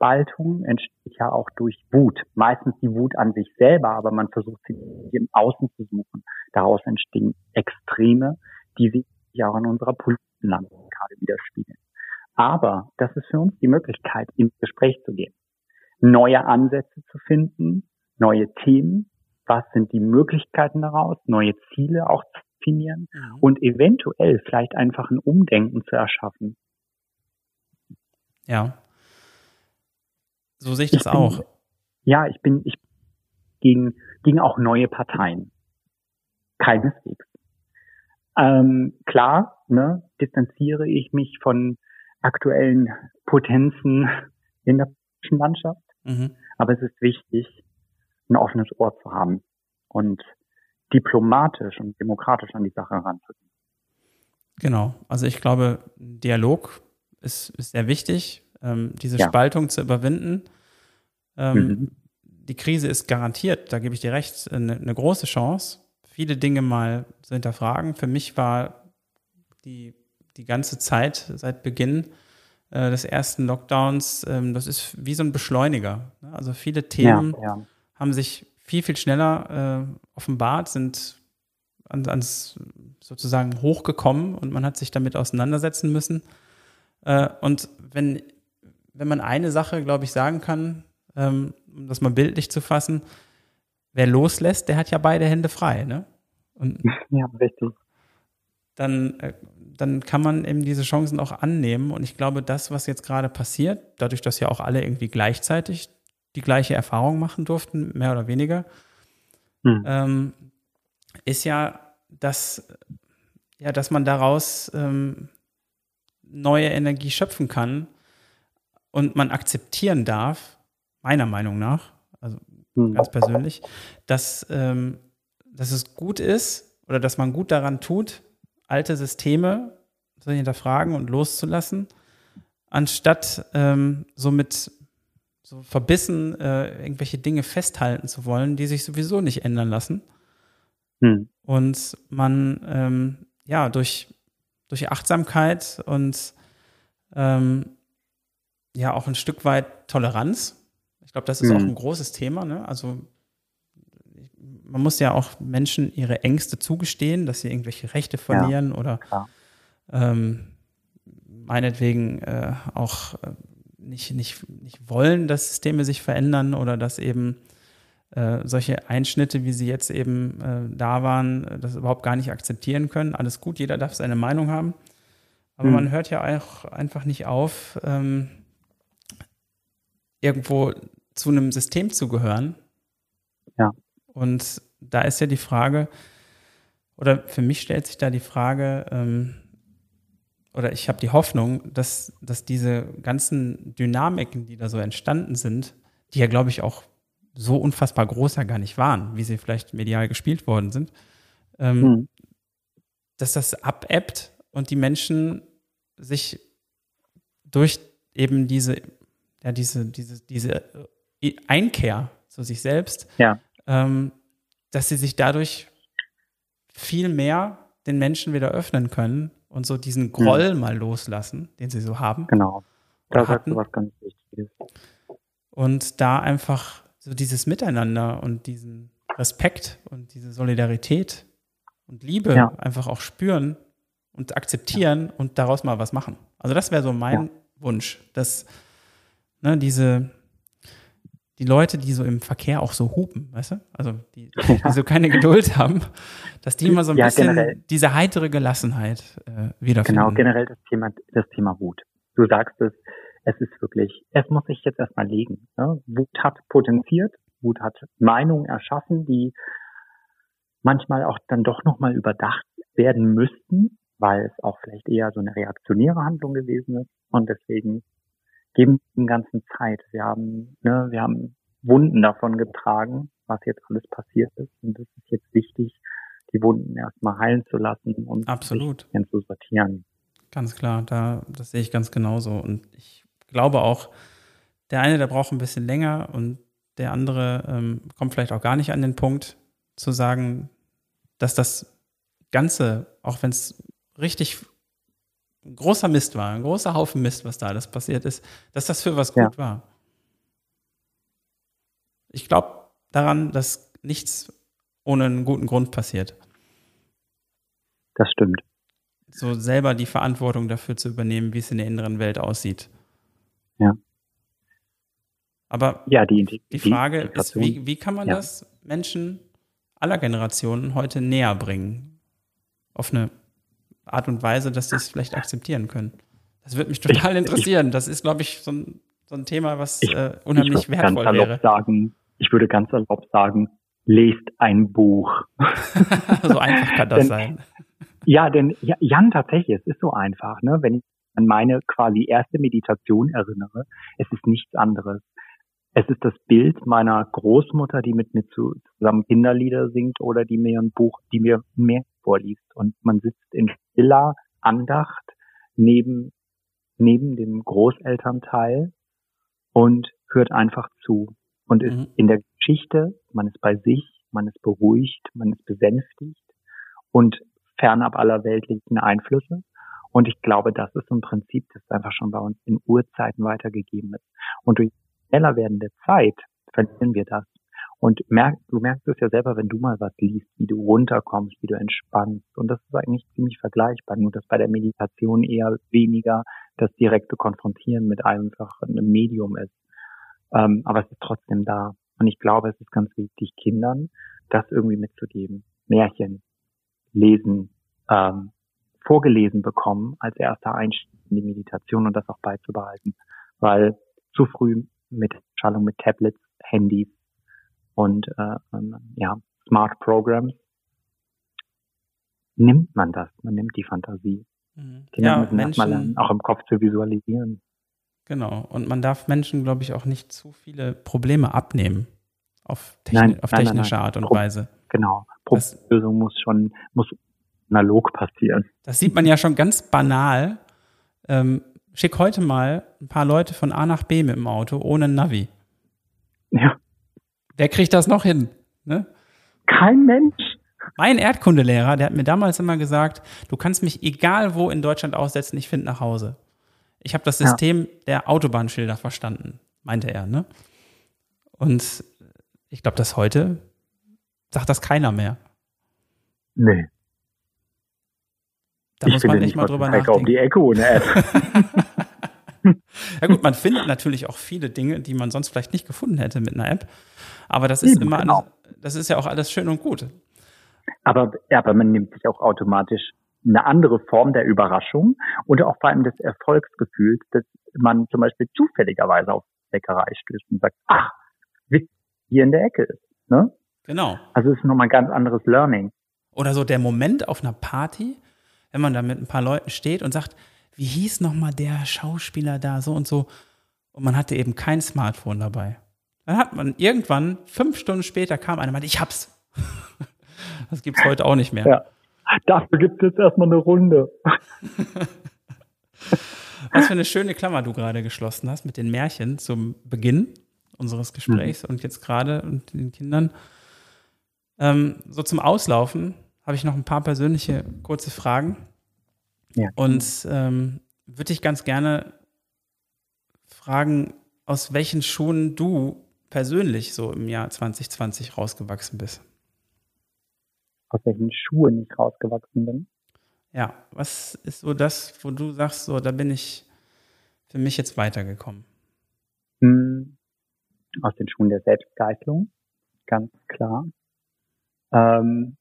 Spaltung entsteht ja auch durch Wut. Meistens die Wut an sich selber, aber man versucht sie im Außen zu suchen. Daraus entstehen Extreme, die sich auch in unserer politischen Landschaft gerade widerspiegeln. Aber das ist für uns die Möglichkeit, ins Gespräch zu gehen, neue Ansätze zu finden, neue Themen, was sind die Möglichkeiten daraus, neue Ziele auch zu definieren ja. und eventuell vielleicht einfach ein Umdenken zu erschaffen. Ja. So sehe ich das ich bin, auch. Ja, ich bin ich gegen, gegen auch neue Parteien. Keineswegs. Ähm, klar, ne, distanziere ich mich von aktuellen Potenzen in der politischen Landschaft. Mhm. Aber es ist wichtig, ein offenes Ohr zu haben und diplomatisch und demokratisch an die Sache heranzugehen. Genau. Also ich glaube, Dialog ist, ist sehr wichtig, ähm, diese ja. Spaltung zu überwinden. Ähm, mhm. Die Krise ist garantiert, da gebe ich dir recht, eine, eine große Chance, viele Dinge mal zu hinterfragen. Für mich war die die ganze Zeit seit Beginn äh, des ersten Lockdowns, ähm, das ist wie so ein Beschleuniger. Ne? Also viele Themen ja, ja. haben sich viel, viel schneller äh, offenbart, sind an, ans sozusagen hochgekommen und man hat sich damit auseinandersetzen müssen. Äh, und wenn, wenn man eine Sache, glaube ich, sagen kann, ähm, um das mal bildlich zu fassen, wer loslässt, der hat ja beide Hände frei, ne? Und [laughs] ja, richtig. Dann äh, dann kann man eben diese Chancen auch annehmen. Und ich glaube, das, was jetzt gerade passiert, dadurch, dass ja auch alle irgendwie gleichzeitig die gleiche Erfahrung machen durften, mehr oder weniger, hm. ähm, ist ja, dass, ja, dass man daraus ähm, neue Energie schöpfen kann und man akzeptieren darf, meiner Meinung nach, also hm. ganz persönlich, dass, ähm, dass es gut ist oder dass man gut daran tut, alte Systeme zu hinterfragen und loszulassen, anstatt ähm, so mit so verbissen äh, irgendwelche Dinge festhalten zu wollen, die sich sowieso nicht ändern lassen. Hm. Und man ähm, ja durch, durch Achtsamkeit und ähm, ja auch ein Stück weit Toleranz. Ich glaube, das ist hm. auch ein großes Thema. Ne? Also man muss ja auch Menschen ihre Ängste zugestehen, dass sie irgendwelche Rechte verlieren ja, oder ähm, meinetwegen äh, auch äh, nicht, nicht, nicht wollen, dass Systeme sich verändern oder dass eben äh, solche Einschnitte, wie sie jetzt eben äh, da waren, das überhaupt gar nicht akzeptieren können. Alles gut, jeder darf seine Meinung haben. Aber hm. man hört ja auch einfach nicht auf, ähm, irgendwo zu einem System zu gehören. Ja. Und da ist ja die Frage, oder für mich stellt sich da die Frage, ähm, oder ich habe die Hoffnung, dass, dass diese ganzen Dynamiken, die da so entstanden sind, die ja, glaube ich, auch so unfassbar groß ja gar nicht waren, wie sie vielleicht medial gespielt worden sind, ähm, mhm. dass das abebbt und die Menschen sich durch eben diese, ja, diese, diese, diese Einkehr zu sich selbst ja ähm, dass sie sich dadurch viel mehr den Menschen wieder öffnen können und so diesen Groll mhm. mal loslassen, den sie so haben. Genau. Da sagst du was ganz Wichtiges. Und da einfach so dieses Miteinander und diesen Respekt und diese Solidarität und Liebe ja. einfach auch spüren und akzeptieren ja. und daraus mal was machen. Also das wäre so mein ja. Wunsch, dass ne, diese, die Leute, die so im Verkehr auch so hupen, weißt du? Also die, [laughs] die so keine Geduld haben, dass die immer so ein ja, bisschen generell. diese heitere Gelassenheit äh, wiederfinden. Genau, generell das Thema, das Thema Wut. Du sagst es, es ist wirklich, es muss sich jetzt erstmal legen. Ne? Wut hat potenziert, Wut hat Meinungen erschaffen, die manchmal auch dann doch nochmal überdacht werden müssten. weil es auch vielleicht eher so eine reaktionäre Handlung gewesen ist. Und deswegen geben dem Ganzen Zeit. Wir haben, ne, wir haben Wunden davon getragen, was jetzt alles passiert ist. Und es ist jetzt wichtig, die Wunden erstmal heilen zu lassen und Absolut. zu sortieren. Ganz klar, da, das sehe ich ganz genauso. Und ich glaube auch, der eine, der braucht ein bisschen länger und der andere ähm, kommt vielleicht auch gar nicht an den Punkt zu sagen, dass das Ganze, auch wenn es richtig großer Mist war, ein großer Haufen Mist, was da alles passiert ist, dass das für was gut ja. war. Ich glaube daran, dass nichts ohne einen guten Grund passiert. Das stimmt. So selber die Verantwortung dafür zu übernehmen, wie es in der inneren Welt aussieht. Ja. Aber ja, die, die, die Frage die ist, wie, wie kann man ja. das Menschen aller Generationen heute näher bringen? Auf eine Art und Weise, dass sie es vielleicht akzeptieren können. Das würde mich total interessieren. Das ist, glaube ich, so ein, so ein Thema, was ich, äh, unheimlich ich wertvoll ganz wäre. Sagen, ich würde ganz erlaubt sagen, lest ein Buch. [laughs] so einfach kann das denn, sein. Ja, denn ja, Jan, tatsächlich, es ist so einfach, ne? Wenn ich an meine quasi erste Meditation erinnere, es ist nichts anderes. Es ist das Bild meiner Großmutter, die mit mir zusammen Kinderlieder singt oder die mir ein Buch, die mir mehr vorliest. Und man sitzt in stiller Andacht neben, neben dem Großelternteil und hört einfach zu. Und ist mhm. in der Geschichte, man ist bei sich, man ist beruhigt, man ist besänftigt und fernab aller weltlichen Einflüsse. Und ich glaube, das ist ein Prinzip, das einfach schon bei uns in Urzeiten weitergegeben ist. Und durch schneller werdende Zeit verlieren wir das. Und merk, du merkst es ja selber, wenn du mal was liest, wie du runterkommst, wie du entspannst. Und das ist eigentlich ziemlich vergleichbar, nur dass bei der Meditation eher weniger das direkte Konfrontieren mit einfach einem Medium ist. Ähm, aber es ist trotzdem da. Und ich glaube, es ist ganz wichtig, Kindern das irgendwie mitzugeben. Märchen, lesen, ähm, vorgelesen bekommen als erster Einstieg in die Meditation und das auch beizubehalten. Weil zu früh mit Schallung mit Tablets, Handys und äh, ähm, ja, Smart Programs nimmt man das, man nimmt die Fantasie. Mhm. Kinder ja, müssen Menschen, lernen, auch im Kopf zu visualisieren. Genau. Und man darf Menschen, glaube ich, auch nicht zu viele Probleme abnehmen auf, techni nein, auf technische nein, nein, Art und Pro Weise. Genau. Problemlösung muss schon, muss analog passieren. Das sieht man ja schon ganz banal. Ähm, schick heute mal ein paar Leute von A nach B mit dem Auto ohne Navi. Ja. Wer kriegt das noch hin? Ne? Kein Mensch. Mein Erdkundelehrer, der hat mir damals immer gesagt, du kannst mich egal wo in Deutschland aussetzen, ich finde nach Hause. Ich habe das System ja. der Autobahnschilder verstanden, meinte er. Ne? Und ich glaube, dass heute sagt das keiner mehr. Nee. Da ich muss man nicht mal drüber nachdenken. Auf die Ecke ohne App. [laughs] ja gut, man findet natürlich auch viele Dinge, die man sonst vielleicht nicht gefunden hätte mit einer App. Aber das ist Eben, immer, genau. alles, das ist ja auch alles schön und gut. Aber, ja, aber man nimmt sich auch automatisch eine andere Form der Überraschung und auch vor allem des Erfolgsgefühls, dass man zum Beispiel zufälligerweise auf Bäckerei stößt und sagt, ach, wie hier in der Ecke ist. Ne? Genau. Also es ist nochmal ein ganz anderes Learning. Oder so der Moment auf einer Party, wenn man da mit ein paar Leuten steht und sagt, wie hieß nochmal der Schauspieler da so und so? Und man hatte eben kein Smartphone dabei. Dann hat man irgendwann, fünf Stunden später, kam einer und meinte, ich hab's. [laughs] Das gibt's heute auch nicht mehr. Ja. Dafür gibt es jetzt erstmal eine Runde. [laughs] Was für eine schöne Klammer du gerade geschlossen hast mit den Märchen zum Beginn unseres Gesprächs mhm. und jetzt gerade und den Kindern. Ähm, so zum Auslaufen habe ich noch ein paar persönliche kurze Fragen. Ja. Und ähm, würde ich ganz gerne fragen, aus welchen Schuhen du persönlich so im Jahr 2020 rausgewachsen bist. Aus welchen Schuhen ich rausgewachsen bin? Ja, was ist so das, wo du sagst, so, da bin ich für mich jetzt weitergekommen? Hm, aus den Schuhen der Selbstgeißelung, ganz klar. Ähm,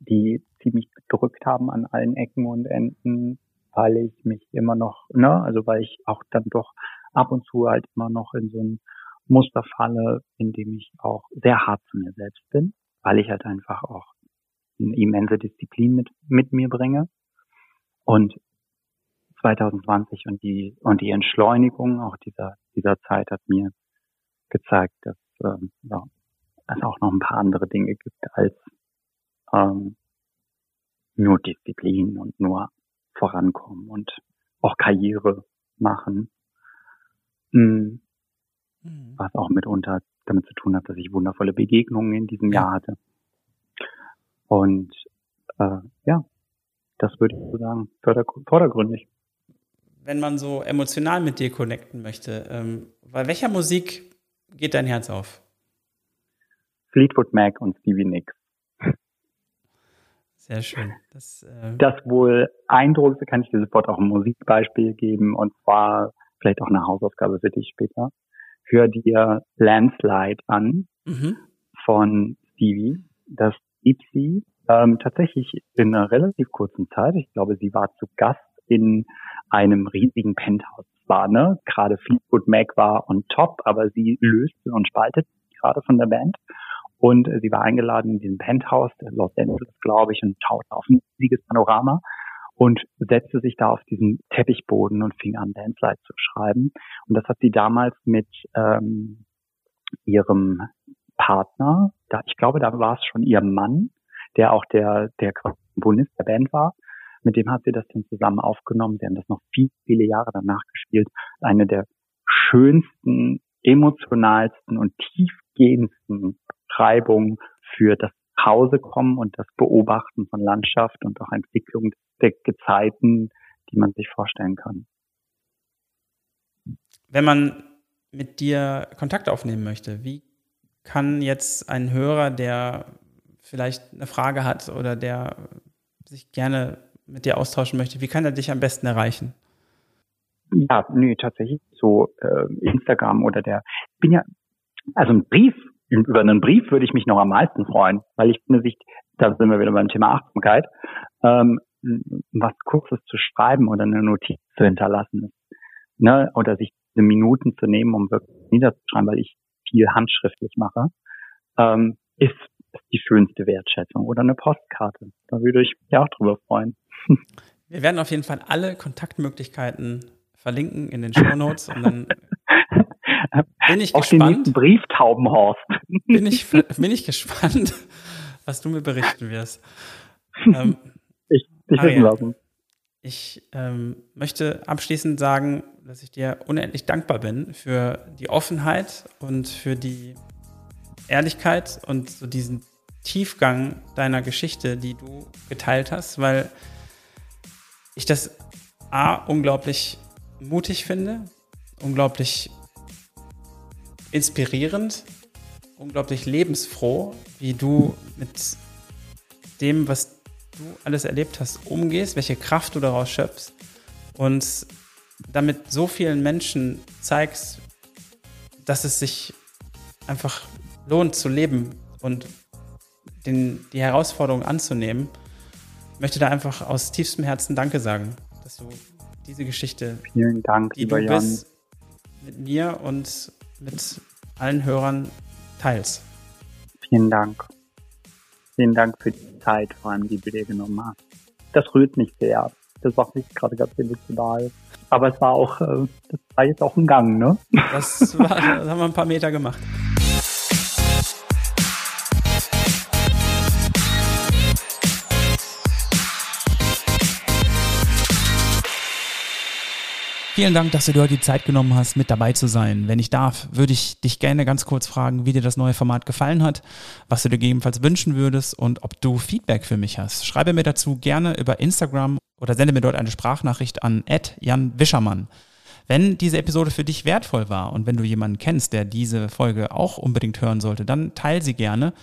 die ziemlich gedrückt haben an allen Ecken und Enden, weil ich mich immer noch, ne, also weil ich auch dann doch ab und zu halt immer noch in so ein Muster falle, in dem ich auch sehr hart zu mir selbst bin, weil ich halt einfach auch eine immense Disziplin mit, mit mir bringe. Und 2020 und die und die Entschleunigung auch dieser dieser Zeit hat mir gezeigt, dass ähm, ja, es auch noch ein paar andere Dinge gibt als ähm, nur Disziplin und nur vorankommen und auch Karriere machen. Mhm. Was auch mitunter damit zu tun hat, dass ich wundervolle Begegnungen in diesem Jahr hatte. Und äh, ja, das würde ich so sagen, vordergründig. Wenn man so emotional mit dir connecten möchte, ähm, bei welcher Musik geht dein Herz auf? Fleetwood Mac und Stevie Nicks. Sehr schön. Das, äh das wohl eindruckste kann ich dir sofort auch ein Musikbeispiel geben und zwar vielleicht auch eine Hausaufgabe für dich später. Hör dir Landslide an mhm. von Stevie. Das sie ähm, tatsächlich in einer relativ kurzen Zeit. Ich glaube, sie war zu Gast in einem riesigen Penthouse. War, ne? Gerade Fleetwood Mac war on top, aber sie löste und spaltet gerade von der Band. Und sie war eingeladen in diesem Penthouse Los Angeles, glaube ich, und schaute auf ein riesiges Panorama und setzte sich da auf diesen Teppichboden und fing an, Dancelight zu schreiben. Und das hat sie damals mit ähm, ihrem Partner, da, ich glaube, da war es schon ihr Mann, der auch der, der Komponist der Band war. Mit dem hat sie das dann zusammen aufgenommen. Sie haben das noch viele, viele Jahre danach gespielt. Eine der schönsten, emotionalsten und tiefgehendsten Schreibungen für das Hausekommen und das Beobachten von Landschaft und auch Entwicklung der Gezeiten, die man sich vorstellen kann. Wenn man mit dir Kontakt aufnehmen möchte, wie kann jetzt ein Hörer, der vielleicht eine Frage hat oder der sich gerne mit dir austauschen möchte, wie kann er dich am besten erreichen? Ja, nee, tatsächlich so äh, Instagram oder der. Ich bin ja, also ein Brief, über einen Brief würde ich mich noch am meisten freuen, weil ich finde sich, da sind wir wieder beim Thema Achtsamkeit, ähm, was Kurzes zu schreiben oder eine Notiz zu hinterlassen ist. Ne? Oder sich eine Minuten zu nehmen, um wirklich niederzuschreiben, weil ich viel handschriftlich mache, ähm, ist die schönste Wertschätzung oder eine Postkarte. Da würde ich mich auch drüber freuen. [laughs] Wir werden auf jeden Fall alle Kontaktmöglichkeiten verlinken in den Show Notes und dann [laughs] [laughs] bin ich auf gespannt. Den Brieftaubenhorst. Bin ich, bin ich gespannt, [laughs] was du mir berichten wirst. Ähm, [laughs] ich dich wissen lassen. Ich ähm, möchte abschließend sagen, dass ich dir unendlich dankbar bin für die Offenheit und für die Ehrlichkeit und so diesen Tiefgang deiner Geschichte, die du geteilt hast, weil ich das A unglaublich mutig finde, unglaublich inspirierend, unglaublich lebensfroh, wie du mit dem, was du alles erlebt hast, umgehst, welche Kraft du daraus schöpfst und damit so vielen Menschen zeigst, dass es sich einfach lohnt zu leben und den, die Herausforderung anzunehmen, möchte da einfach aus tiefstem Herzen Danke sagen, dass du diese Geschichte, Vielen Dank, die du Jan. bist, mit mir und mit allen Hörern teilst. Vielen Dank. Vielen Dank für die Zeit, vor allem die du dir genommen hast. Das rührt mich sehr. Das macht mich gerade ganz emotional. Aber es war auch, äh, das war jetzt auch ein Gang, ne? Das, war, das haben wir ein paar Meter gemacht. Vielen Dank, dass du dir heute die Zeit genommen hast, mit dabei zu sein. Wenn ich darf, würde ich dich gerne ganz kurz fragen, wie dir das neue Format gefallen hat, was du dir gegebenenfalls wünschen würdest und ob du Feedback für mich hast. Schreibe mir dazu gerne über Instagram oder sende mir dort eine Sprachnachricht an Jan Wischermann. Wenn diese Episode für dich wertvoll war und wenn du jemanden kennst, der diese Folge auch unbedingt hören sollte, dann teile sie gerne.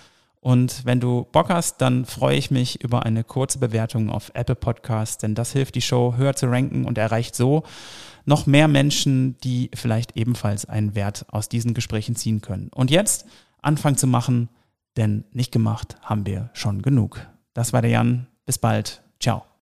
Und wenn du Bock hast, dann freue ich mich über eine kurze Bewertung auf Apple Podcasts, denn das hilft die Show höher zu ranken und erreicht so noch mehr Menschen, die vielleicht ebenfalls einen Wert aus diesen Gesprächen ziehen können. Und jetzt anfangen zu machen, denn nicht gemacht haben wir schon genug. Das war der Jan. Bis bald. Ciao.